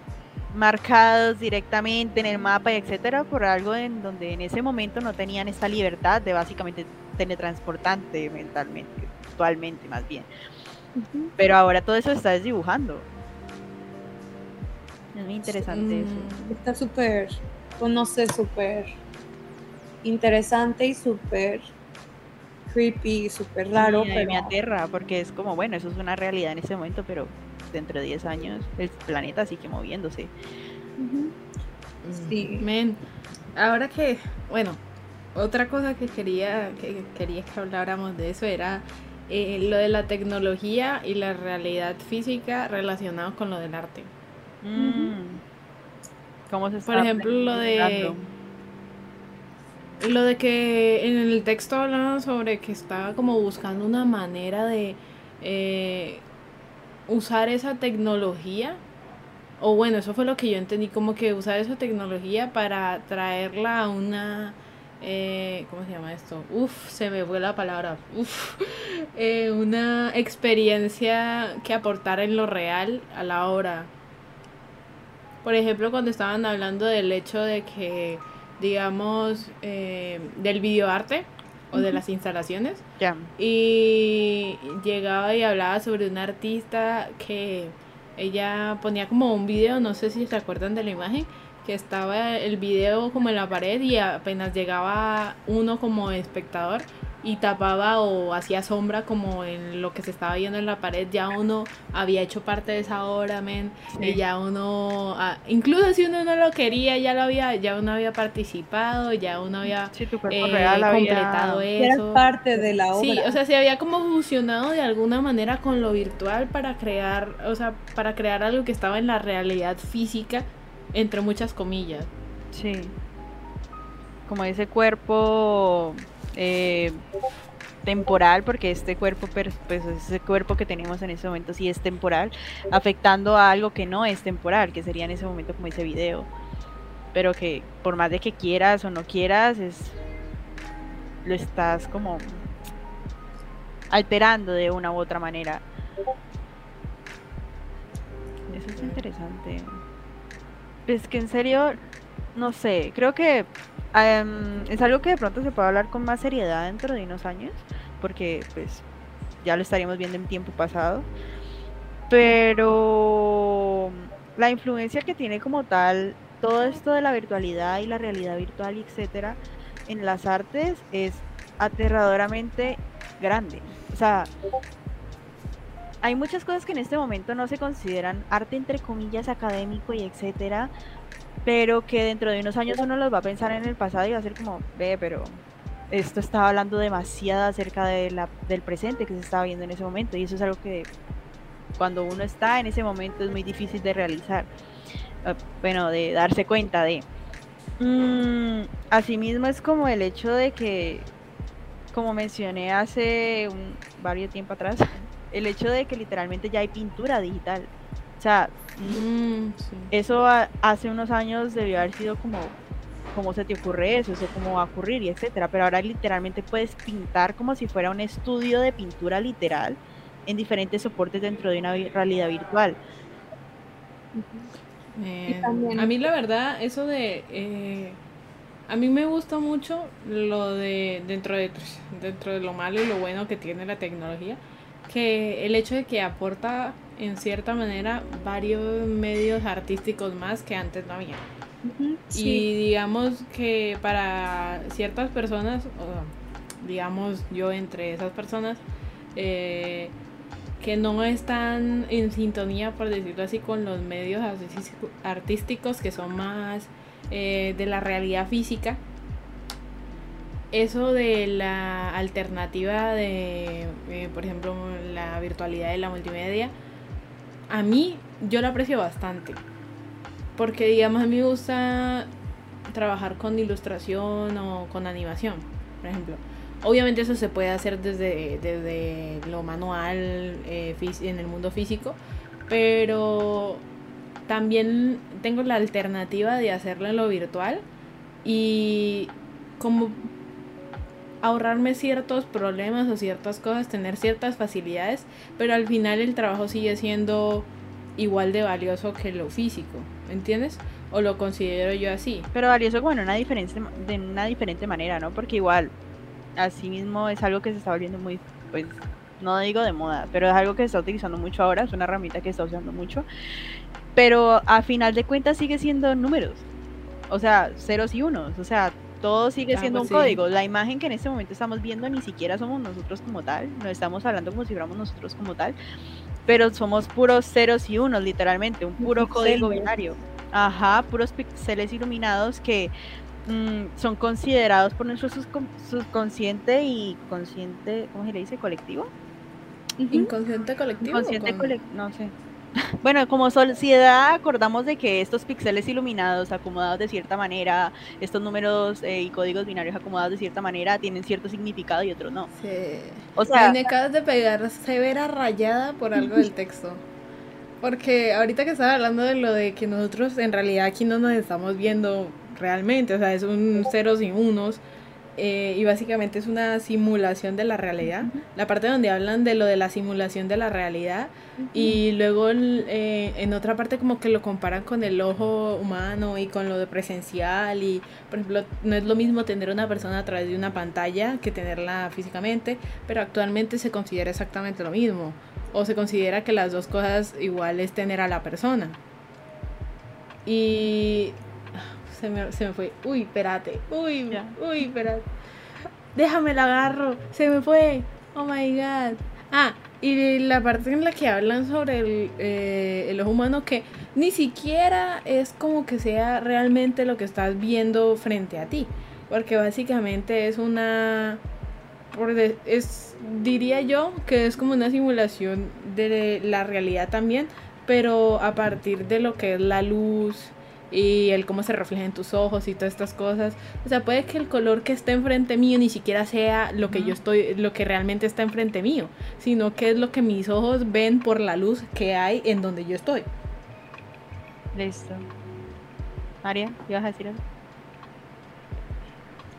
marcados directamente en el mapa y etcétera por algo en donde en ese momento no tenían esta libertad de básicamente teletransportante mentalmente, actualmente más bien. Pero ahora todo eso está desdibujando. Es muy interesante eso. Mm, Está súper, pues no sé, súper interesante y súper creepy, súper raro, Sí, pero me aterra porque es como, bueno, eso es una realidad en ese momento, pero dentro de 10 años el planeta sigue moviéndose. Ujú. Sí. Men, ahora que, bueno, otra cosa que quería que quería que habláramos de eso era eh, lo de la tecnología y la realidad física relacionados con lo del arte. Mm. ¿Cómo se Por está ejemplo, lo de lo de que en el texto hablaban sobre que estaba como buscando una manera de eh, usar esa tecnología. O bueno, eso fue lo que yo entendí, como que usar esa tecnología para traerla a una... eh, ¿Cómo se llama esto? Uf, se me fue la palabra. Uf. Eh, una experiencia que aportara en lo real a la hora. Por ejemplo, cuando estaban hablando del hecho de que, digamos, eh, del videoarte o de las instalaciones, Ya. y llegaba y hablaba sobre una artista que ella ponía como un video, no sé si se acuerdan de la imagen, que estaba el video como en la pared y apenas llegaba uno como espectador y tapaba o hacía sombra como en lo que se estaba viendo en la pared, ya uno había hecho parte de esa obra, men, y ya uno, ah, incluso si uno no lo quería, ya lo había, ya uno había participado, ya uno había Sí, eh, real había- completado Eras eso. parte de la obra. Sí, o sea, se había como fusionado de alguna manera con lo virtual para crear, o sea, para crear algo que estaba en la realidad física, entre muchas comillas. Sí. Como ese cuerpo eh, temporal, porque este cuerpo, pues ese cuerpo que tenemos en ese momento sí es temporal, afectando a algo que no es temporal, que sería en ese momento como ese video. Pero que por más de que quieras o no quieras, es lo estás como alterando de una u otra manera. Eso es interesante. Es que en serio, no sé, creo que em, es algo que de pronto se puede hablar con más seriedad dentro de unos años, porque pues ya lo estaríamos viendo en tiempo pasado. Pero la influencia que tiene como tal todo esto de la virtualidad y la realidad virtual, y etcétera, en las artes es aterradoramente grande. O sea, hay muchas cosas que en este momento no se consideran arte entre comillas académico y etcétera, pero que dentro de unos años uno los va a pensar en el pasado y va a ser como, ve, pero esto estaba hablando demasiado acerca de la, del presente que se estaba viendo en ese momento y eso es algo que cuando uno está en ese momento es muy difícil de realizar, eh, bueno, de darse cuenta de. Mm, asimismo es como el hecho de que, como mencioné hace un varios tiempo atrás, el hecho de que literalmente ya hay pintura digital. O sea, Mm, sí. eso a- hace unos años debió haber sido como, ¿cómo se te ocurre eso? Eso cómo va a ocurrir y etcétera. Pero ahora literalmente puedes pintar como si fuera un estudio de pintura literal en diferentes soportes dentro de una vi- realidad virtual. Eh, también- a mí la verdad, eso de... eh, a mí me gusta mucho lo de dentro de dentro de lo malo y lo bueno que tiene la tecnología, que el hecho de que aporta en cierta manera varios medios artísticos más que antes no había. Y Sí, digamos que para ciertas personas, o digamos yo entre esas personas, eh, que no están en sintonía, por decirlo así, con los medios artístico- artísticos que son más eh, de la realidad física, eso de la alternativa de, eh, por ejemplo, la virtualidad y la multimedia, a mí yo lo aprecio bastante. Porque, digamos, a mí me gusta trabajar con ilustración o con animación, por ejemplo. Obviamente eso se puede hacer desde, desde lo manual eh, en el mundo físico, pero también tengo la alternativa de hacerlo en lo virtual y como ahorrarme ciertos problemas o ciertas cosas, tener ciertas facilidades, pero al final el trabajo sigue siendo igual de valioso que lo físico, ¿entiendes? O lo considero yo así. Pero valioso bueno, una diferente, de una diferente manera, ¿no? Porque igual, así mismo es algo que se está volviendo muy, pues, no digo de moda, pero es algo que se está utilizando mucho ahora, es una herramienta que se está usando mucho. Pero a final de cuentas sigue siendo números. O sea, ceros y unos. O sea, todo sigue ah, siendo pues un código. La imagen que en este momento estamos viendo ni siquiera somos nosotros como tal, no estamos hablando como si fuéramos nosotros como tal, pero somos puros ceros y unos, literalmente, un puro código binario. Ajá, puros píxeles iluminados que mm, son considerados por nuestro subconsciente y consciente, ¿cómo se le dice? ¿Colectivo? Inconsciente colectivo. Inconsciente colectivo, no sé. Bueno, como sociedad acordamos de que estos píxeles iluminados acomodados de cierta manera, estos números eh, y códigos binarios acomodados de cierta manera tienen cierto significado y otros no. Sí. O sea, me acabas de pegar severa rayada por algo del texto. Porque ahorita que estaba hablando de lo de que nosotros en realidad aquí no nos estamos viendo realmente, o sea, es un ceros y unos eh, y básicamente es una simulación de la realidad. La parte donde hablan de lo de la simulación de la realidad y luego eh, en otra parte como que lo comparan con el ojo humano y con lo de presencial y por ejemplo no es lo mismo tener una persona a través de una pantalla que tenerla físicamente, pero actualmente se considera exactamente lo mismo o se considera que las dos cosas igual es tener a la persona. Y se me, se me fue. Uy, espérate. Uy, uy, espérate. Déjame la agarro. Se me fue. Oh my god. Ah, y la parte en la que hablan sobre el, eh, el ojo humano que ni siquiera es como que sea realmente lo que estás viendo frente a ti. Porque básicamente es una... es, diría yo que es como una simulación de la realidad también, pero a partir de lo que es la luz, y el cómo se refleja en tus ojos y todas estas cosas. O sea, puede que el color que está enfrente mío ni siquiera sea lo que yo estoy, lo que realmente está enfrente mío, sino que es lo que mis ojos ven por la luz que hay en donde yo estoy. Listo. María, ¿ibas a decir algo?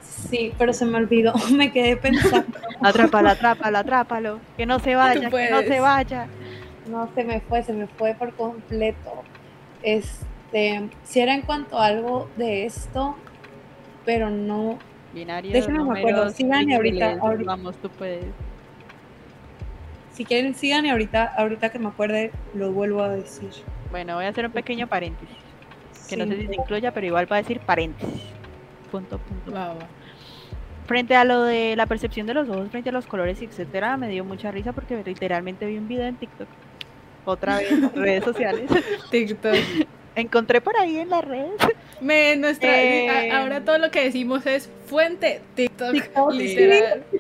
Sí, pero se me olvidó, me quedé pensando. atrápalo, atrápalo, atrápalo, que no se vaya, que no se vaya. No, se me fue, se me fue por completo. Es este, si era en cuanto a algo de esto, pero no. Binario, Déjenme me acuerdo, sigan ahorita, ahorita. Vamos, tú puedes. Si quieren, sigan y ahorita, ahorita que me acuerde, lo vuelvo a decir. Bueno, voy a hacer un pequeño paréntesis. Que no sé si se incluya, pero igual va a decir paréntesis. Punto, punto. Frente a lo de la percepción de los ojos, frente a los colores, etcétera, me dio mucha risa porque literalmente vi un video en TikTok. Otra vez, en redes sociales. TikTok encontré por ahí en las redes. Me, nuestra, eh, ahora todo lo que decimos es fuente TikTok, literal.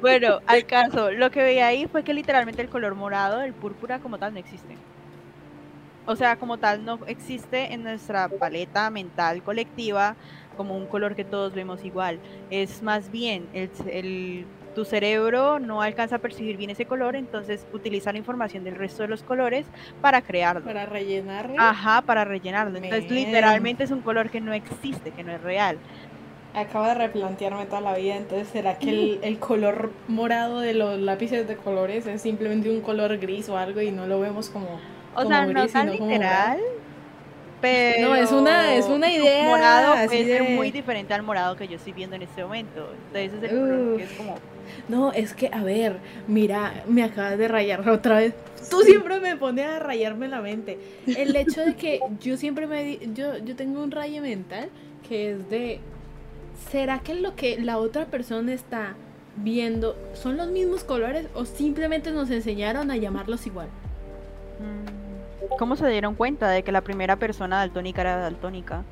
Bueno, al caso, lo que veía ahí fue que literalmente el color morado, el púrpura como tal, no existe. O sea, como tal, no existe en nuestra paleta mental colectiva como un color que todos vemos igual. Es más bien el, el tu cerebro no alcanza a percibir bien ese color, entonces utiliza la información del resto de los colores para crearlo. Para rellenarlo. Ajá, para rellenarlo. Entonces literalmente es un color que no existe, que no es real. Acabo de replantearme toda la vida, entonces ¿será que el, color morado de los lápices de colores es simplemente un color gris o algo y no lo vemos como... O sea, no tan literal, pero no, es una, es una idea. morado puede ser muy diferente al morado que yo estoy viendo en este momento. Entonces es el color que es como no, es que, a ver, mira, me acabas de rayar otra vez. Tú siempre me pones a rayarme la mente. El hecho de que yo siempre me... Yo, yo tengo un rayo mental que es de... ¿Será que lo que la otra persona está viendo son los mismos colores o simplemente nos enseñaron a llamarlos igual? Mm, ¿Cómo se dieron cuenta de que la primera persona daltónica era daltónica?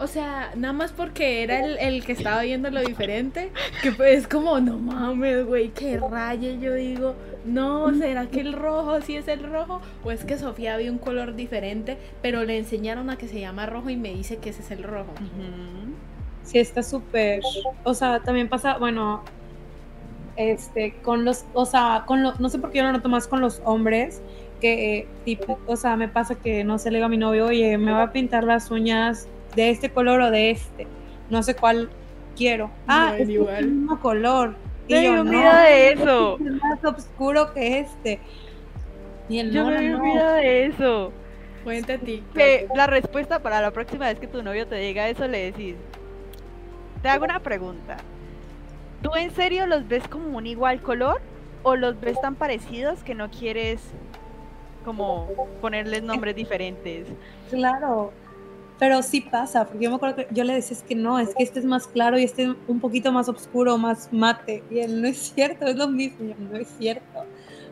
O sea, nada más porque era el, el que estaba viendo lo diferente, que pues es como, no mames, güey, qué raye. Yo digo, no, ¿será que el rojo sí es el rojo? O es que Sofía vio un color diferente, pero le enseñaron a que se llama rojo y me dice que ese es el rojo. Sí, está súper. O sea, también pasa, bueno, este, con los, o sea, con los, no sé por qué yo lo noto más con los hombres, que, eh, tipo, o sea, me pasa que, no sé, le digo a mi novio, oye, me va a pintar las uñas de este color o de este, no sé cuál quiero. Ah, Igual, es igual. es el mismo color. Y Me yo, no, de eso. es más oscuro que este. Y el Yo no, me no, no. de eso. Cuenta a ti. Que la respuesta para la próxima vez que tu novio te diga eso le decís, te hago una pregunta. ¿Tú en serio los ves como un igual color o los ves tan parecidos que no quieres como ponerles nombres diferentes? Claro, pero sí pasa, porque yo me acuerdo que yo le decía es que no, es que este es más claro y este es un poquito más oscuro, más mate. Y él, no es cierto, es lo mismo, no es cierto.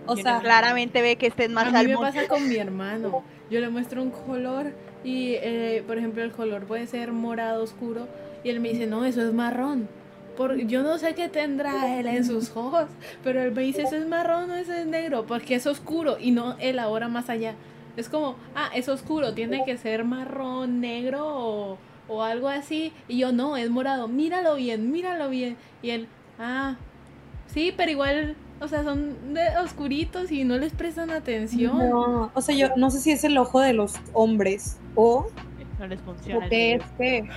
O sea, claramente ve que este es más a mí me pasa con mi hermano. Yo le muestro un color y, eh, por ejemplo, el color puede ser morado oscuro y él me dice, no, eso es marrón. Por, yo no sé qué tendrá él en sus ojos, pero él me dice, eso es marrón o eso es negro, porque es oscuro y no elabora más allá. Es como, ah, es oscuro, tiene que ser marrón, negro o, o algo así. Y yo, no, es morado, míralo bien, míralo bien. Y él, ah, sí, pero igual, o sea, son de oscuritos y no les prestan atención. no, o sea, yo no sé si es el ojo de los hombres o, No les funciona. o el que es que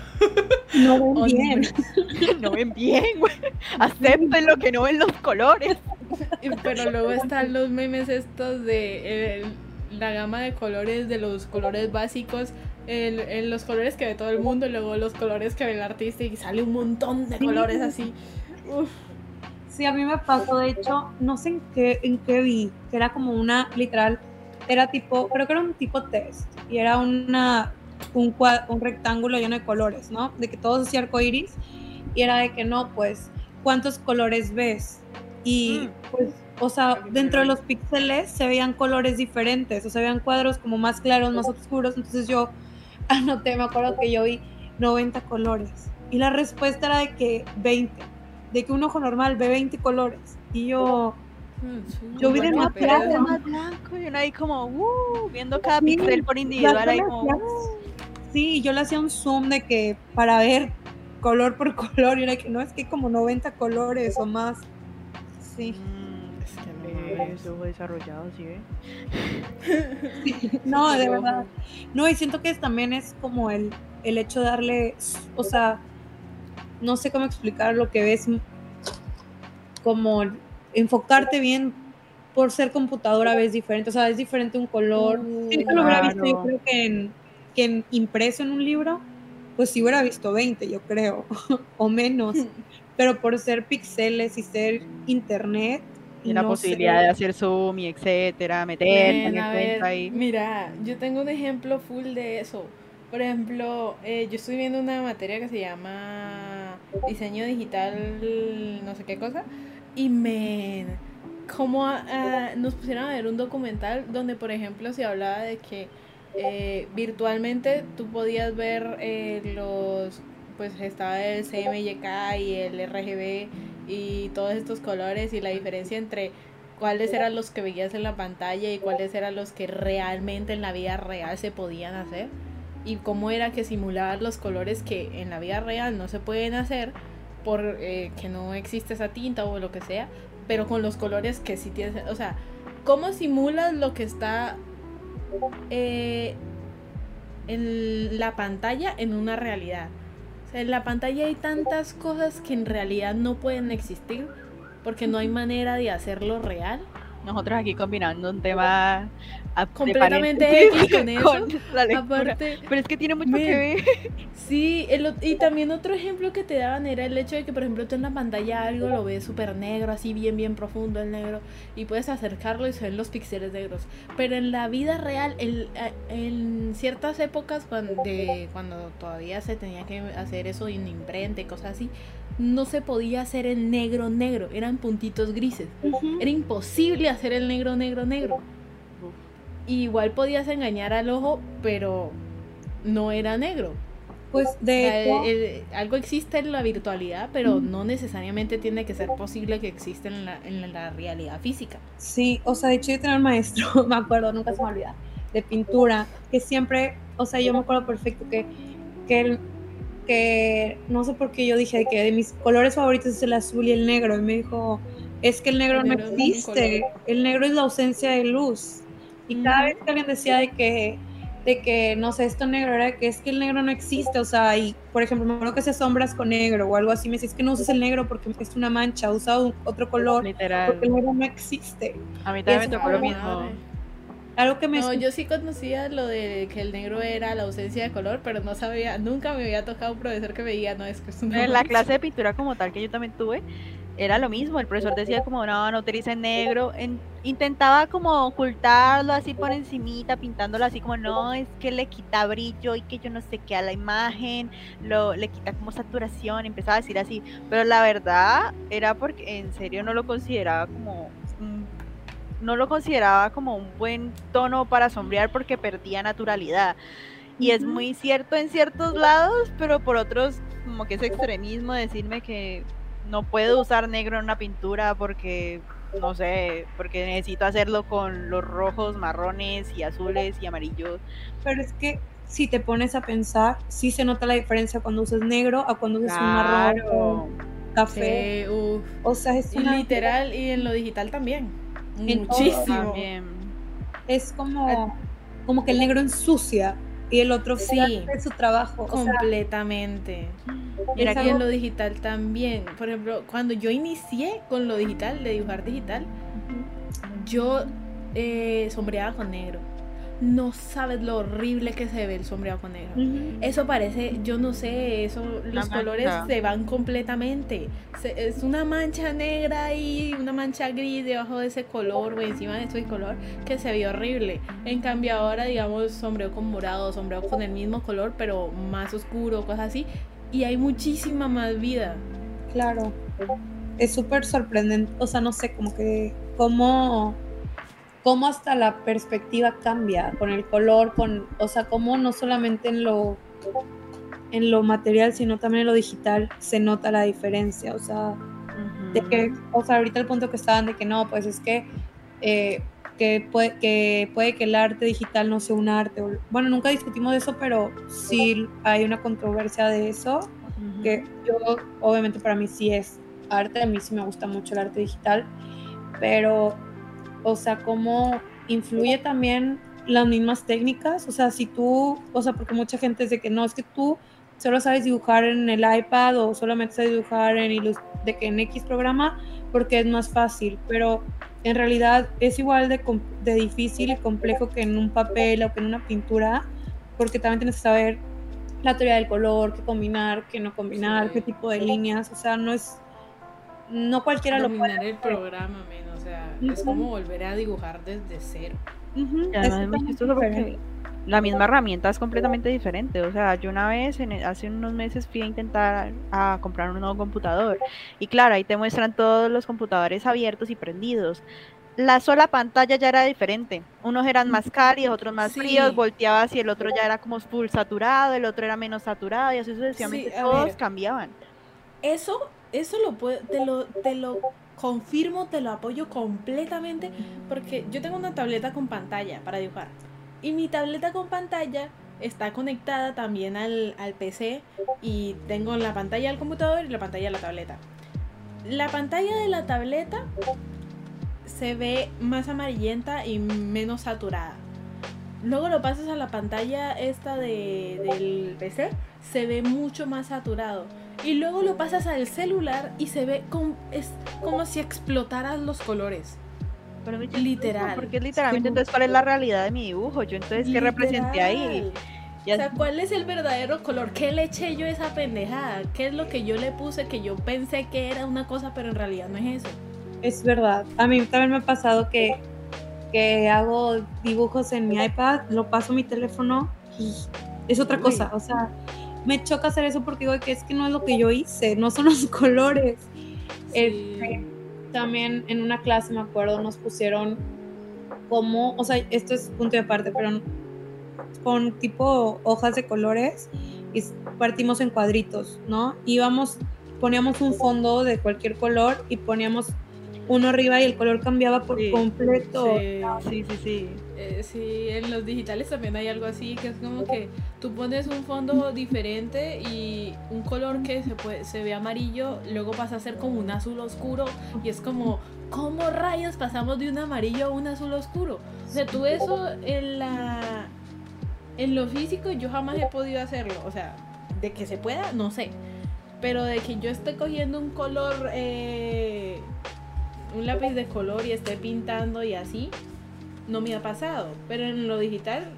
no ven bien. No ven bien, güey. Acepten lo que no ven los colores. Pero luego están los memes estos de eh, la gama de colores, de los colores básicos, el, el- los colores que ve todo el mundo y luego los colores que ve el artista y sale un montón de Sí. colores así. Uf, Sí, a mí me pasó, de hecho, no sé en qué, en qué vi, que era como una, literal, era tipo, creo que era un tipo test, y era una, un, un rectángulo lleno de colores, ¿no? De que todos hacía arcoiris, y era de que no, pues, ¿cuántos colores ves? Y, Mm. pues, o sea, dentro de los píxeles se veían colores diferentes, o sea, veían cuadros como más claros, más oscuros, entonces yo anoté, me acuerdo que yo vi 90 colores, y la respuesta era de que 20 de que un ojo normal ve 20 colores. Y yo, Yo vi bueno, pero- Pero más blanco y uno ahí como, uh, viendo cada Sí, píxel por individual ahí como, uh. Sí, yo le hacía un zoom de que para ver color por color, y era que no, es que hay como 90 colores o más. Sí. Mm, Es que no eh, ese ojo desarrollado, ¿sí ve? No, de verdad. No, y siento que también es como el, el hecho de darle, o sea, no sé cómo explicar lo que ves, como enfocarte bien por ser computadora ves diferente, o sea, es diferente un color. Si yo lo hubiera visto, yo Claro. creo que en, que en impreso en un libro, pues sí hubiera visto 20, yo creo, o menos. Pero por ser píxeles y ser internet, Y la no posibilidad sé. de hacer zoom y etcétera, meter, ver, ahí. Mira, yo tengo un ejemplo full de eso. Por ejemplo, eh, yo estoy viendo una materia que se llama diseño digital, no sé qué cosa, y me como ah, nos pusieron a ver un documental donde, por ejemplo, se hablaba de que eh, virtualmente tú podías ver eh, los, pues estaba el CMYK y el RGB y todos estos colores y la diferencia entre cuáles eran los que veías en la pantalla y cuáles eran los que realmente en la vida real se podían hacer y cómo era que simulaban los colores que en la vida real no se pueden hacer por eh, que no existe esa tinta o lo que sea, pero con los colores que sí tienes, o sea, cómo simulas lo que está eh, en la pantalla en una realidad. O sea, en la pantalla hay tantas cosas que en realidad no pueden existir porque no hay manera de hacerlo real. Nosotros aquí combinando un tema Completamente X con eso. la lectura. Aparte, Pero es que tiene mucho que ver. Sí, el y también otro ejemplo que te daban era el hecho de que, por ejemplo, tú en la pantalla algo lo ves súper negro, así bien, bien profundo el negro, y puedes acercarlo y se ven los píxeles negros. Pero en la vida real, el- a- en ciertas épocas, cuando, de, cuando todavía se tenía que hacer eso en imprenta y cosas así, no se podía hacer el negro negro, eran puntitos grises. Ujú. Era imposible hacer el negro, negro, negro. Igual podías engañar al ojo, pero no era negro. Pues O de sea, hecho, el- el- algo existe en la virtualidad, pero no necesariamente tiene que ser posible que exista en la, en la realidad física. sí, o sea, de hecho yo tenía un maestro, me acuerdo, nunca se me olvida, de pintura, que siempre, o sea, yo me acuerdo perfecto que, que que no sé por qué yo dije que de mis colores favoritos es el azul y el negro, y me dijo, es que el negro El no negro no es un existe, el negro es la ausencia de luz. Y cada vez que alguien decía de que, de que, no sé, esto negro era que es que el negro no existe, o sea, y por ejemplo, me acuerdo que hacía sombras con negro o algo así, me decía, es que no uses el negro porque es una mancha, usa un- otro color, Literal. porque el negro no existe. A mí también me tocó lo mismo. Algo que me... No, yo sí conocía lo de que el negro era la ausencia de color, pero no sabía, nunca me había tocado un profesor que me diga, no, es que es una En la mancha". clase de pintura como tal que yo también tuve, era lo mismo. El profesor decía como, no, no utilicen negro. En- intentaba como ocultarlo así por encimita, pintándolo así como, no, es que le quita brillo y que yo no sé qué a la imagen, lo, le quita como saturación, empezaba a decir así. Pero la verdad era porque en serio no lo consideraba como... no lo consideraba como un buen tono para sombrear porque perdía naturalidad. Y es muy cierto en ciertos lados, pero por otros como que es extremismo decirme que no puedo usar negro en una pintura porque no sé, porque necesito hacerlo con los rojos, marrones y azules y amarillos. Pero es que si te pones a pensar, sí se nota la diferencia cuando usas negro a cuando usas un marrón o café. Sí, uf. O sea, es Y una... literal, y en lo digital también. En Muchísimo. También. Es como, como que el negro ensucia y el otro sí, hace su trabajo. O sea, Completamente. Mira es Y que en lo digital también. Por ejemplo, cuando yo inicié con lo digital, de dibujar digital, yo eh, sombreaba con negro. No sabes lo horrible que se ve el sombreado con negro. Eso parece, yo no sé, eso, los colores mancha. se van completamente. Se- es una mancha negra y una mancha gris debajo de ese color o encima de ese color que se ve horrible. En cambio ahora, digamos, sombreo con morado, sombreo con el mismo color pero más oscuro, cosas así. Y hay muchísima más vida. Claro. Es súper sorprendente. O sea, no sé, como que cómo, cómo hasta la perspectiva cambia con el color, con, o sea, cómo no solamente en lo en lo material, sino también en lo digital se nota la diferencia. O sea, de que, o sea, ahorita el punto que estaban de que no, pues es que, eh, que, puede, que puede que el arte digital no sea un arte. Bueno, nunca discutimos de eso, pero sí hay una controversia de eso, que yo, obviamente para mí sí es arte, a mí sí me gusta mucho el arte digital, pero, o sea, cómo influye también las mismas técnicas, o sea, si tú, o sea, porque mucha gente dice que no, es que tú solo sabes dibujar en el iPad o solamente sabes dibujar en ilus- de que en X programa porque es más fácil, pero en realidad es igual de, de difícil y complejo que en un papel o que en una pintura, porque también tienes que saber la teoría del color, qué combinar, qué no combinar, Sí. qué tipo de líneas, o sea, no es, no cualquiera lo puede Dominar el programa, sea, es como volver a dibujar desde cero. Ujú, Y además es muy totalmente chistoso porque diferente. la misma herramienta es completamente diferente. O sea, yo una vez, en- hace unos meses, fui a intentar a comprar un nuevo computador. Y claro, ahí te muestran todos los computadores abiertos y prendidos. La sola pantalla ya era diferente. Unos eran más cálidos, otros más Sí. fríos, volteabas y el otro ya era como full saturado, el otro era menos saturado y así sucesivamente Sí, todos ver. cambiaban. Eso, eso lo puedo, te lo, te lo confirmo, te lo apoyo completamente, porque yo tengo una tableta con pantalla para dibujar. Y mi tableta con pantalla está conectada también al, al PC y tengo la pantalla del computador y la pantalla de la tableta. La pantalla de la tableta se ve más amarillenta y menos saturada. Luego lo pasas a la pantalla esta de, del PC, se ve mucho más saturado. Y luego lo pasas al celular y se ve como, es como si explotaran los colores. Pero Literal. Porque es literalmente, Sí. entonces, ¿cuál es la realidad de mi dibujo? Yo entonces, ¿qué representé ahí? Literal. Ya- O sea, ¿cuál es el verdadero color? ¿Qué le eché yo a esa pendejada? ¿Qué es lo que yo le puse que yo pensé que era una cosa, pero en realidad no es eso? Es verdad. A mí también me ha pasado que, que hago dibujos en mi iPad, lo paso a mi teléfono y es otra cosa. O sea, me choca hacer eso porque digo que es que no es lo que yo hice, no son los colores. Este, también en una clase, me acuerdo, nos pusieron como, o sea, esto es punto de aparte, pero con tipo hojas de colores y partimos en cuadritos, ¿no? Íbamos, poníamos un fondo de cualquier color y poníamos uno arriba y el color cambiaba por Sí, completo. Sí, Sí, sí, sí. Eh, sí, en los digitales también hay algo así, que es como que tú pones un fondo diferente y un color que se, ve amarillo, luego pasa a ser como un azul oscuro y es como, ¿cómo rayos pasamos de un amarillo a un azul oscuro? O sea, tú eso en la... En lo físico yo jamás he podido hacerlo, o sea, de que se pueda, no sé. Pero de que yo esté cogiendo un color, eh, un lápiz de color y esté pintando y así, no me ha pasado. Pero en lo digital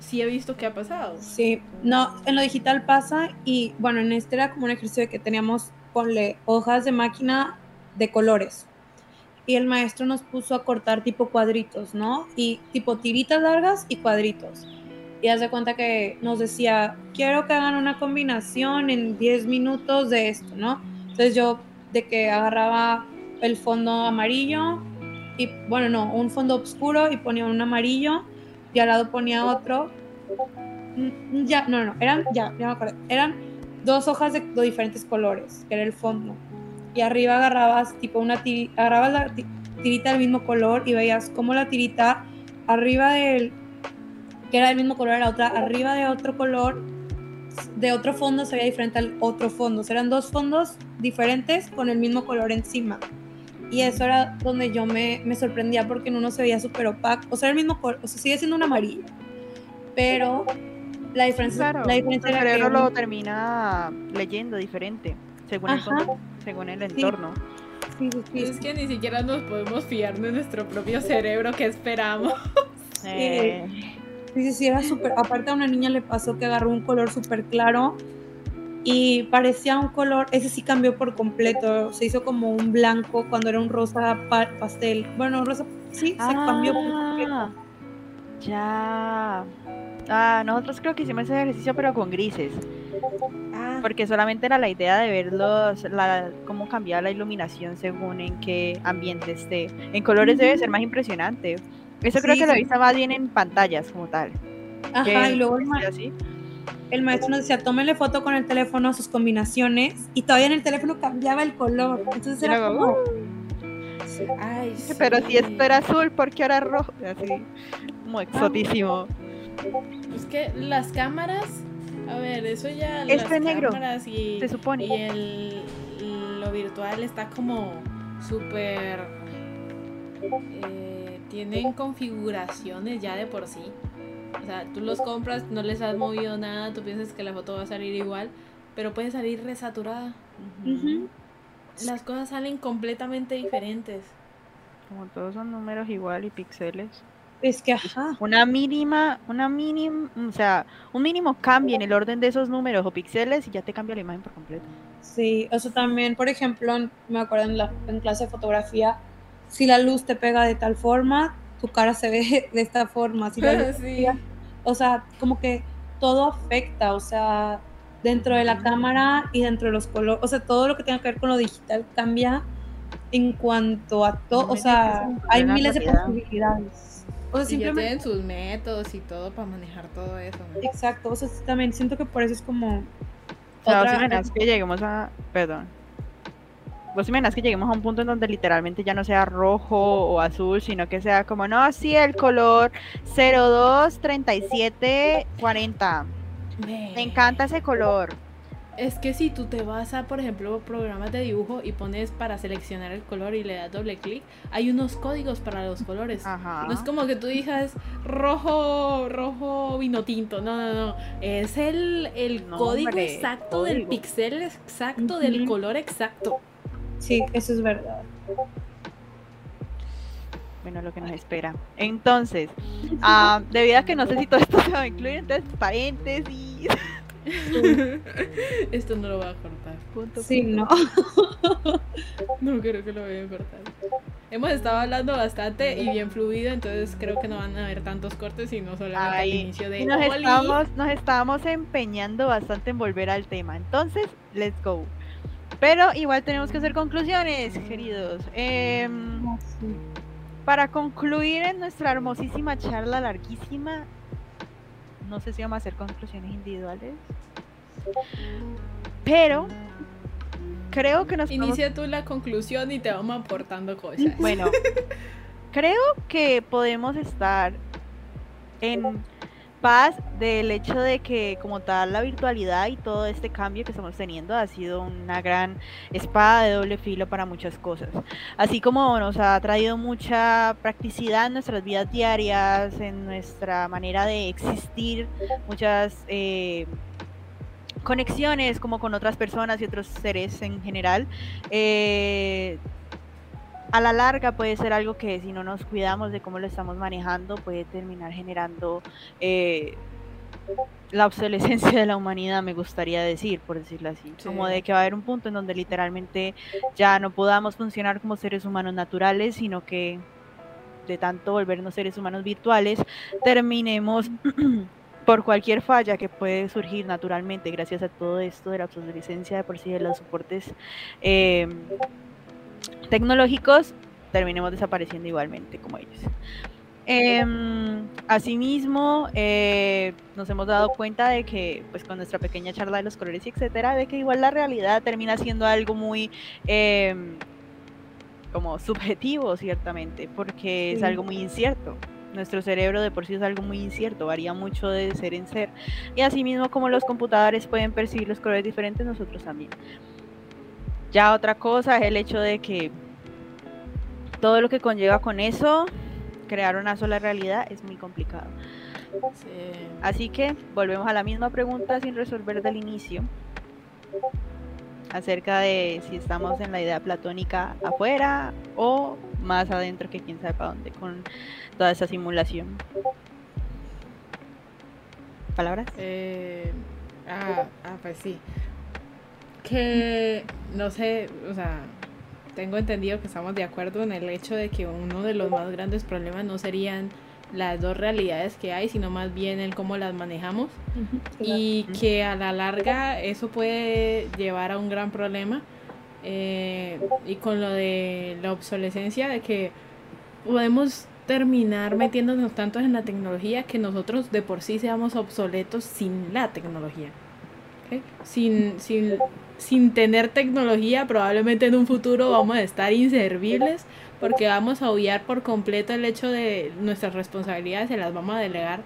sí he visto que ha pasado. Sí, no, en lo digital pasa y bueno, en este era como un ejercicio de que teníamos, ponle hojas de máquina de colores. Y el maestro nos puso a cortar tipo cuadritos, ¿no? Y tipo tiritas largas y cuadritos. Y haz cuenta que nos decía, quiero que hagan una combinación en 10 minutos de esto, ¿no? Entonces yo de que agarraba el fondo amarillo y, bueno, no, un fondo oscuro y ponía un amarillo y al lado ponía otro Mm, Ya, no, no, eran, ya, ya me acordé. Eran dos hojas de, de diferentes colores, que era el fondo. Y arriba agarrabas, tipo, una tiri- agarrabas la ti- tirita del mismo color y veías cómo la tirita arriba del, que era del mismo color, era otra, arriba de otro color, de otro fondo se veía diferente al otro fondo. O sea, eran dos fondos diferentes con el mismo color encima. Y eso era donde yo me, me sorprendía porque en uno se veía súper opaco. O sea, era el mismo color, o sea, sigue siendo un amarillo. Pero la diferencia, Claro, la diferencia el era que cerebro lo uno- termina leyendo diferente, según el, según el entorno. sí, sí, sí, Es que ni siquiera nos podemos fiar de nuestro propio cerebro que esperamos. Eh, Sí, sí, sí, era súper. Aparte a una niña le pasó que agarró un color súper claro y parecía un color, ese sí cambió por completo, se hizo como un blanco cuando era un rosa pa- pastel. Bueno, rosa, sí, se cambió por completo. Ah, ya. Ah, nosotros creo que hicimos ese ejercicio pero con grises, Ah, porque solamente era la idea de ver los, la, cómo cambiaba la iluminación según en qué ambiente esté. En colores debe ser más impresionante. Eso creo Sí, que lo sí. visto más bien en pantallas como tal. Ajá, que y luego el, así. El maestro nos decía, tómenle foto con el teléfono a sus combinaciones y todavía en el teléfono cambiaba el color. Entonces era luego, como... "Uh, ay, Pero si esto era azul, ¿por qué ahora rojo? Así, como exotísimo. Es que las cámaras, a ver, eso ya Esto las negro, cámaras y, se supone. y el, lo virtual está como súper eh, tienen configuraciones ya de por sí. O sea, tú los compras, no les has movido nada, tú piensas que la foto va a salir igual, pero puede salir resaturada. Ujú. Las cosas salen completamente diferentes. Como todos son números igual y píxeles. Es que, ajá. Una mínima, una mínima, o sea, un mínimo cambio en el orden de esos números o píxeles y ya te cambia la imagen por completo. Sí, eso también, por ejemplo, me acuerdo en, la, en clase de fotografía, si la luz te pega de tal forma, tu cara se ve de esta forma. Si la Sí. o sea, como que todo afecta, o sea, dentro de la cámara y dentro de los colores, o sea, todo lo que tenga que ver con lo digital cambia en cuanto a todo, o sea, hay miles de posibilidades. O sea, Y ya simplemente, tienen sus métodos y todo para manejar todo eso. ¿no? exacto, o sea, también siento que por eso es como... O sea, otra- imaginas que lleguemos a, perdón, vos imaginas que lleguemos a un punto en donde literalmente ya no sea rojo o azul, sino que sea como, no, sí, el color 02, 37, 40. Me encanta ese color. Es que si tú te vas a, por ejemplo, programas de dibujo y pones para seleccionar el color y le das doble clic, hay unos códigos para los colores. Ajá. No es como que tú digas rojo, rojo vino tinto. No, no, no. Es el, el No, código hombre, exacto del pixel exacto, del color exacto. Sí, eso es verdad. Bueno, lo que nos espera. Entonces, ah, debido a que no sé si todo esto se va a incluir, entonces paréntesis. Esto no lo voy a cortar. Punto, Sí, punto. no. No creo que lo voy a cortar. Hemos estado hablando bastante y bien fluido, entonces creo que no van a haber tantos cortes y no solamente Ay, el inicio de nos estamos, nos estábamos empeñando bastante en volver al tema. Entonces, let's go. Pero igual tenemos que hacer conclusiones, queridos. Em, para concluir en nuestra hermosísima charla larguísima, no sé si vamos a hacer conclusiones individuales. Pero creo que nos podemos- Inicia tú la conclusión y te vamos aportando cosas. Bueno, creo que podemos estar en paz del hecho de que como tal la virtualidad y todo este cambio que estamos teniendo ha sido una gran espada de doble filo para muchas cosas. Así como nos ha traído mucha practicidad en nuestras vidas diarias, en nuestra manera de existir, muchas eh, conexiones como con otras personas y otros seres en general. eh, a la larga puede ser algo que si no nos cuidamos de cómo lo estamos manejando puede terminar generando eh, la obsolescencia de la humanidad, me gustaría decir, por decirlo así. Como de que va a haber un punto en donde literalmente ya no podamos funcionar como seres humanos naturales, sino que de tanto volvernos seres humanos virtuales, terminemos por cualquier falla que puede surgir naturalmente gracias a todo esto de la obsolescencia de por sí de los soportes eh, tecnológicos, terminemos desapareciendo igualmente como ellos. Em, asimismo, eh, nos hemos dado cuenta de que, pues con nuestra pequeña charla de los colores y etcétera, de que igual la realidad termina siendo algo muy em, como subjetivo, ciertamente, porque es algo muy incierto. Nuestro cerebro de por sí es algo muy incierto, varía mucho de ser en ser. Y asimismo, como los computadores pueden percibir los colores diferentes, nosotros también. Ya otra cosa es el hecho de que todo lo que conlleva con eso, crear una sola realidad es muy complicado. Sí. Así que volvemos a la misma pregunta sin resolver del inicio acerca de si estamos en la idea platónica afuera o más adentro que quién sabe para dónde con toda esa simulación. ¿Palabras? Eh, ah, ah, pues sí. Que no sé, o sea, tengo entendido que estamos de acuerdo en el hecho de que uno de los más grandes problemas no serían las dos realidades que hay, sino más bien el cómo las manejamos. Y que a la larga eso puede llevar a un gran problema eh, y con lo de la obsolescencia de que podemos terminar metiéndonos tanto en la tecnología que nosotros de por sí seamos obsoletos sin la tecnología sin, sin, sin tener tecnología probablemente en un futuro vamos a estar inservibles porque vamos a obviar por completo el hecho de nuestras responsabilidades se las vamos a delegar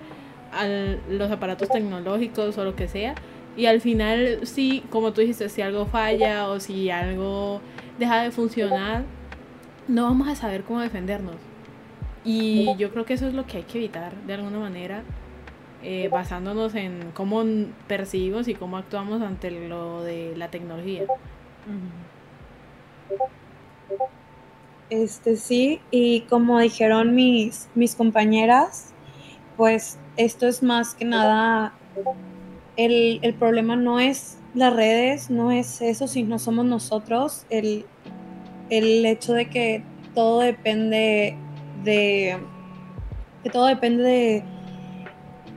a los aparatos tecnológicos o lo que sea. Y al final, sí, como tú dijiste, si algo falla o si algo deja de funcionar, no vamos a saber cómo defendernos. Y yo creo que eso es lo que hay que evitar de alguna manera, eh, basándonos en cómo percibimos y cómo actuamos ante lo de la tecnología. Este sí, y como dijeron mis, mis compañeras, pues esto es más que nada, el, el problema no es las redes, no es eso, sino somos nosotros, el, el hecho de que todo depende de, que todo depende de,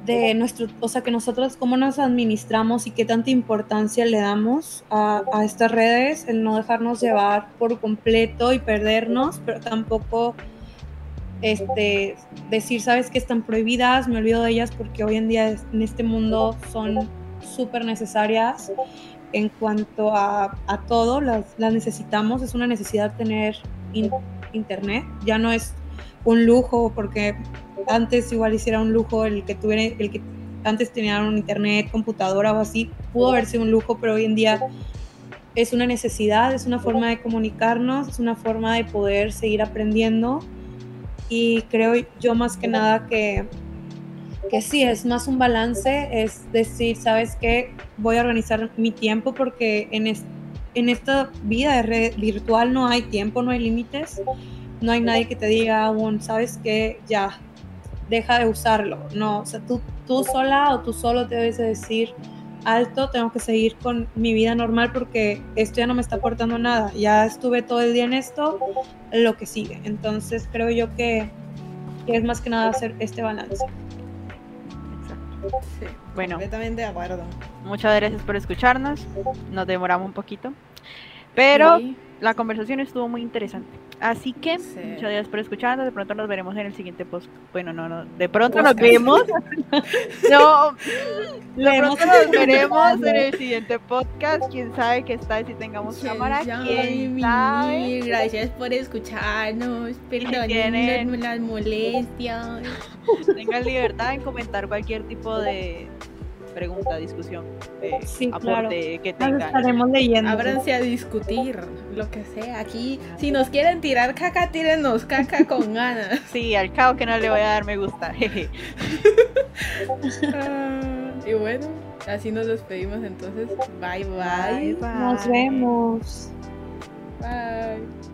de nuestro, o sea, que nosotros cómo nos administramos y qué tanta importancia le damos a, a estas redes, el no dejarnos llevar por completo y perdernos, pero tampoco este, decir, sabes que están prohibidas, me olvido de ellas porque hoy en día en este mundo son súper necesarias en cuanto a, a todo, las, las necesitamos, es una necesidad tener in- internet, ya no es un lujo porque antes igual hiciera un lujo el que tuviera, el que antes tenía un internet, computadora o así, pudo haber sido un lujo, pero hoy en día es una necesidad, es una forma de comunicarnos, es una forma de poder seguir aprendiendo. Y creo yo más que nada que, que sí, es más un balance, es decir, sabes qué, voy a organizar mi tiempo porque en, es- en esta vida de red virtual no hay tiempo, no hay límites, no hay nadie que te diga aún, sabes qué, ya, deja de usarlo, no, o sea, tú, tú sola o tú solo te debes de decir, alto, tengo que seguir con mi vida normal porque esto ya no me está aportando nada, ya estuve todo el día en esto, lo que sigue. Entonces creo yo que, que es más que nada hacer este balance. Exacto. Sí, Bueno. completamente de acuerdo. Muchas gracias por escucharnos. Nos demoramos un poquito. Pero Sí. La conversación estuvo muy interesante. Así que, Sí. muchas gracias por escucharnos. De pronto nos veremos en el siguiente post. Bueno, no, no. De pronto nos vemos. no, de pronto nos veremos en el siguiente podcast. Quién sabe qué está si tengamos ¿Quién cámara. Quién sabe. Gracias por escucharnos. Perdonen las molestias. Tengan libertad en comentar cualquier tipo de pregunta, discusión, de Sí, aporte claro. que Nos tengan. estaremos leyendo. Ábranse a discutir, lo que sea. Aquí, si nos quieren tirar caca, tírenos caca con ganas. Sí, al cabo que no le voy a dar me gusta. jeje. Ah, y bueno, así nos despedimos entonces. Bye, bye. Bye, bye. Nos vemos. Bye.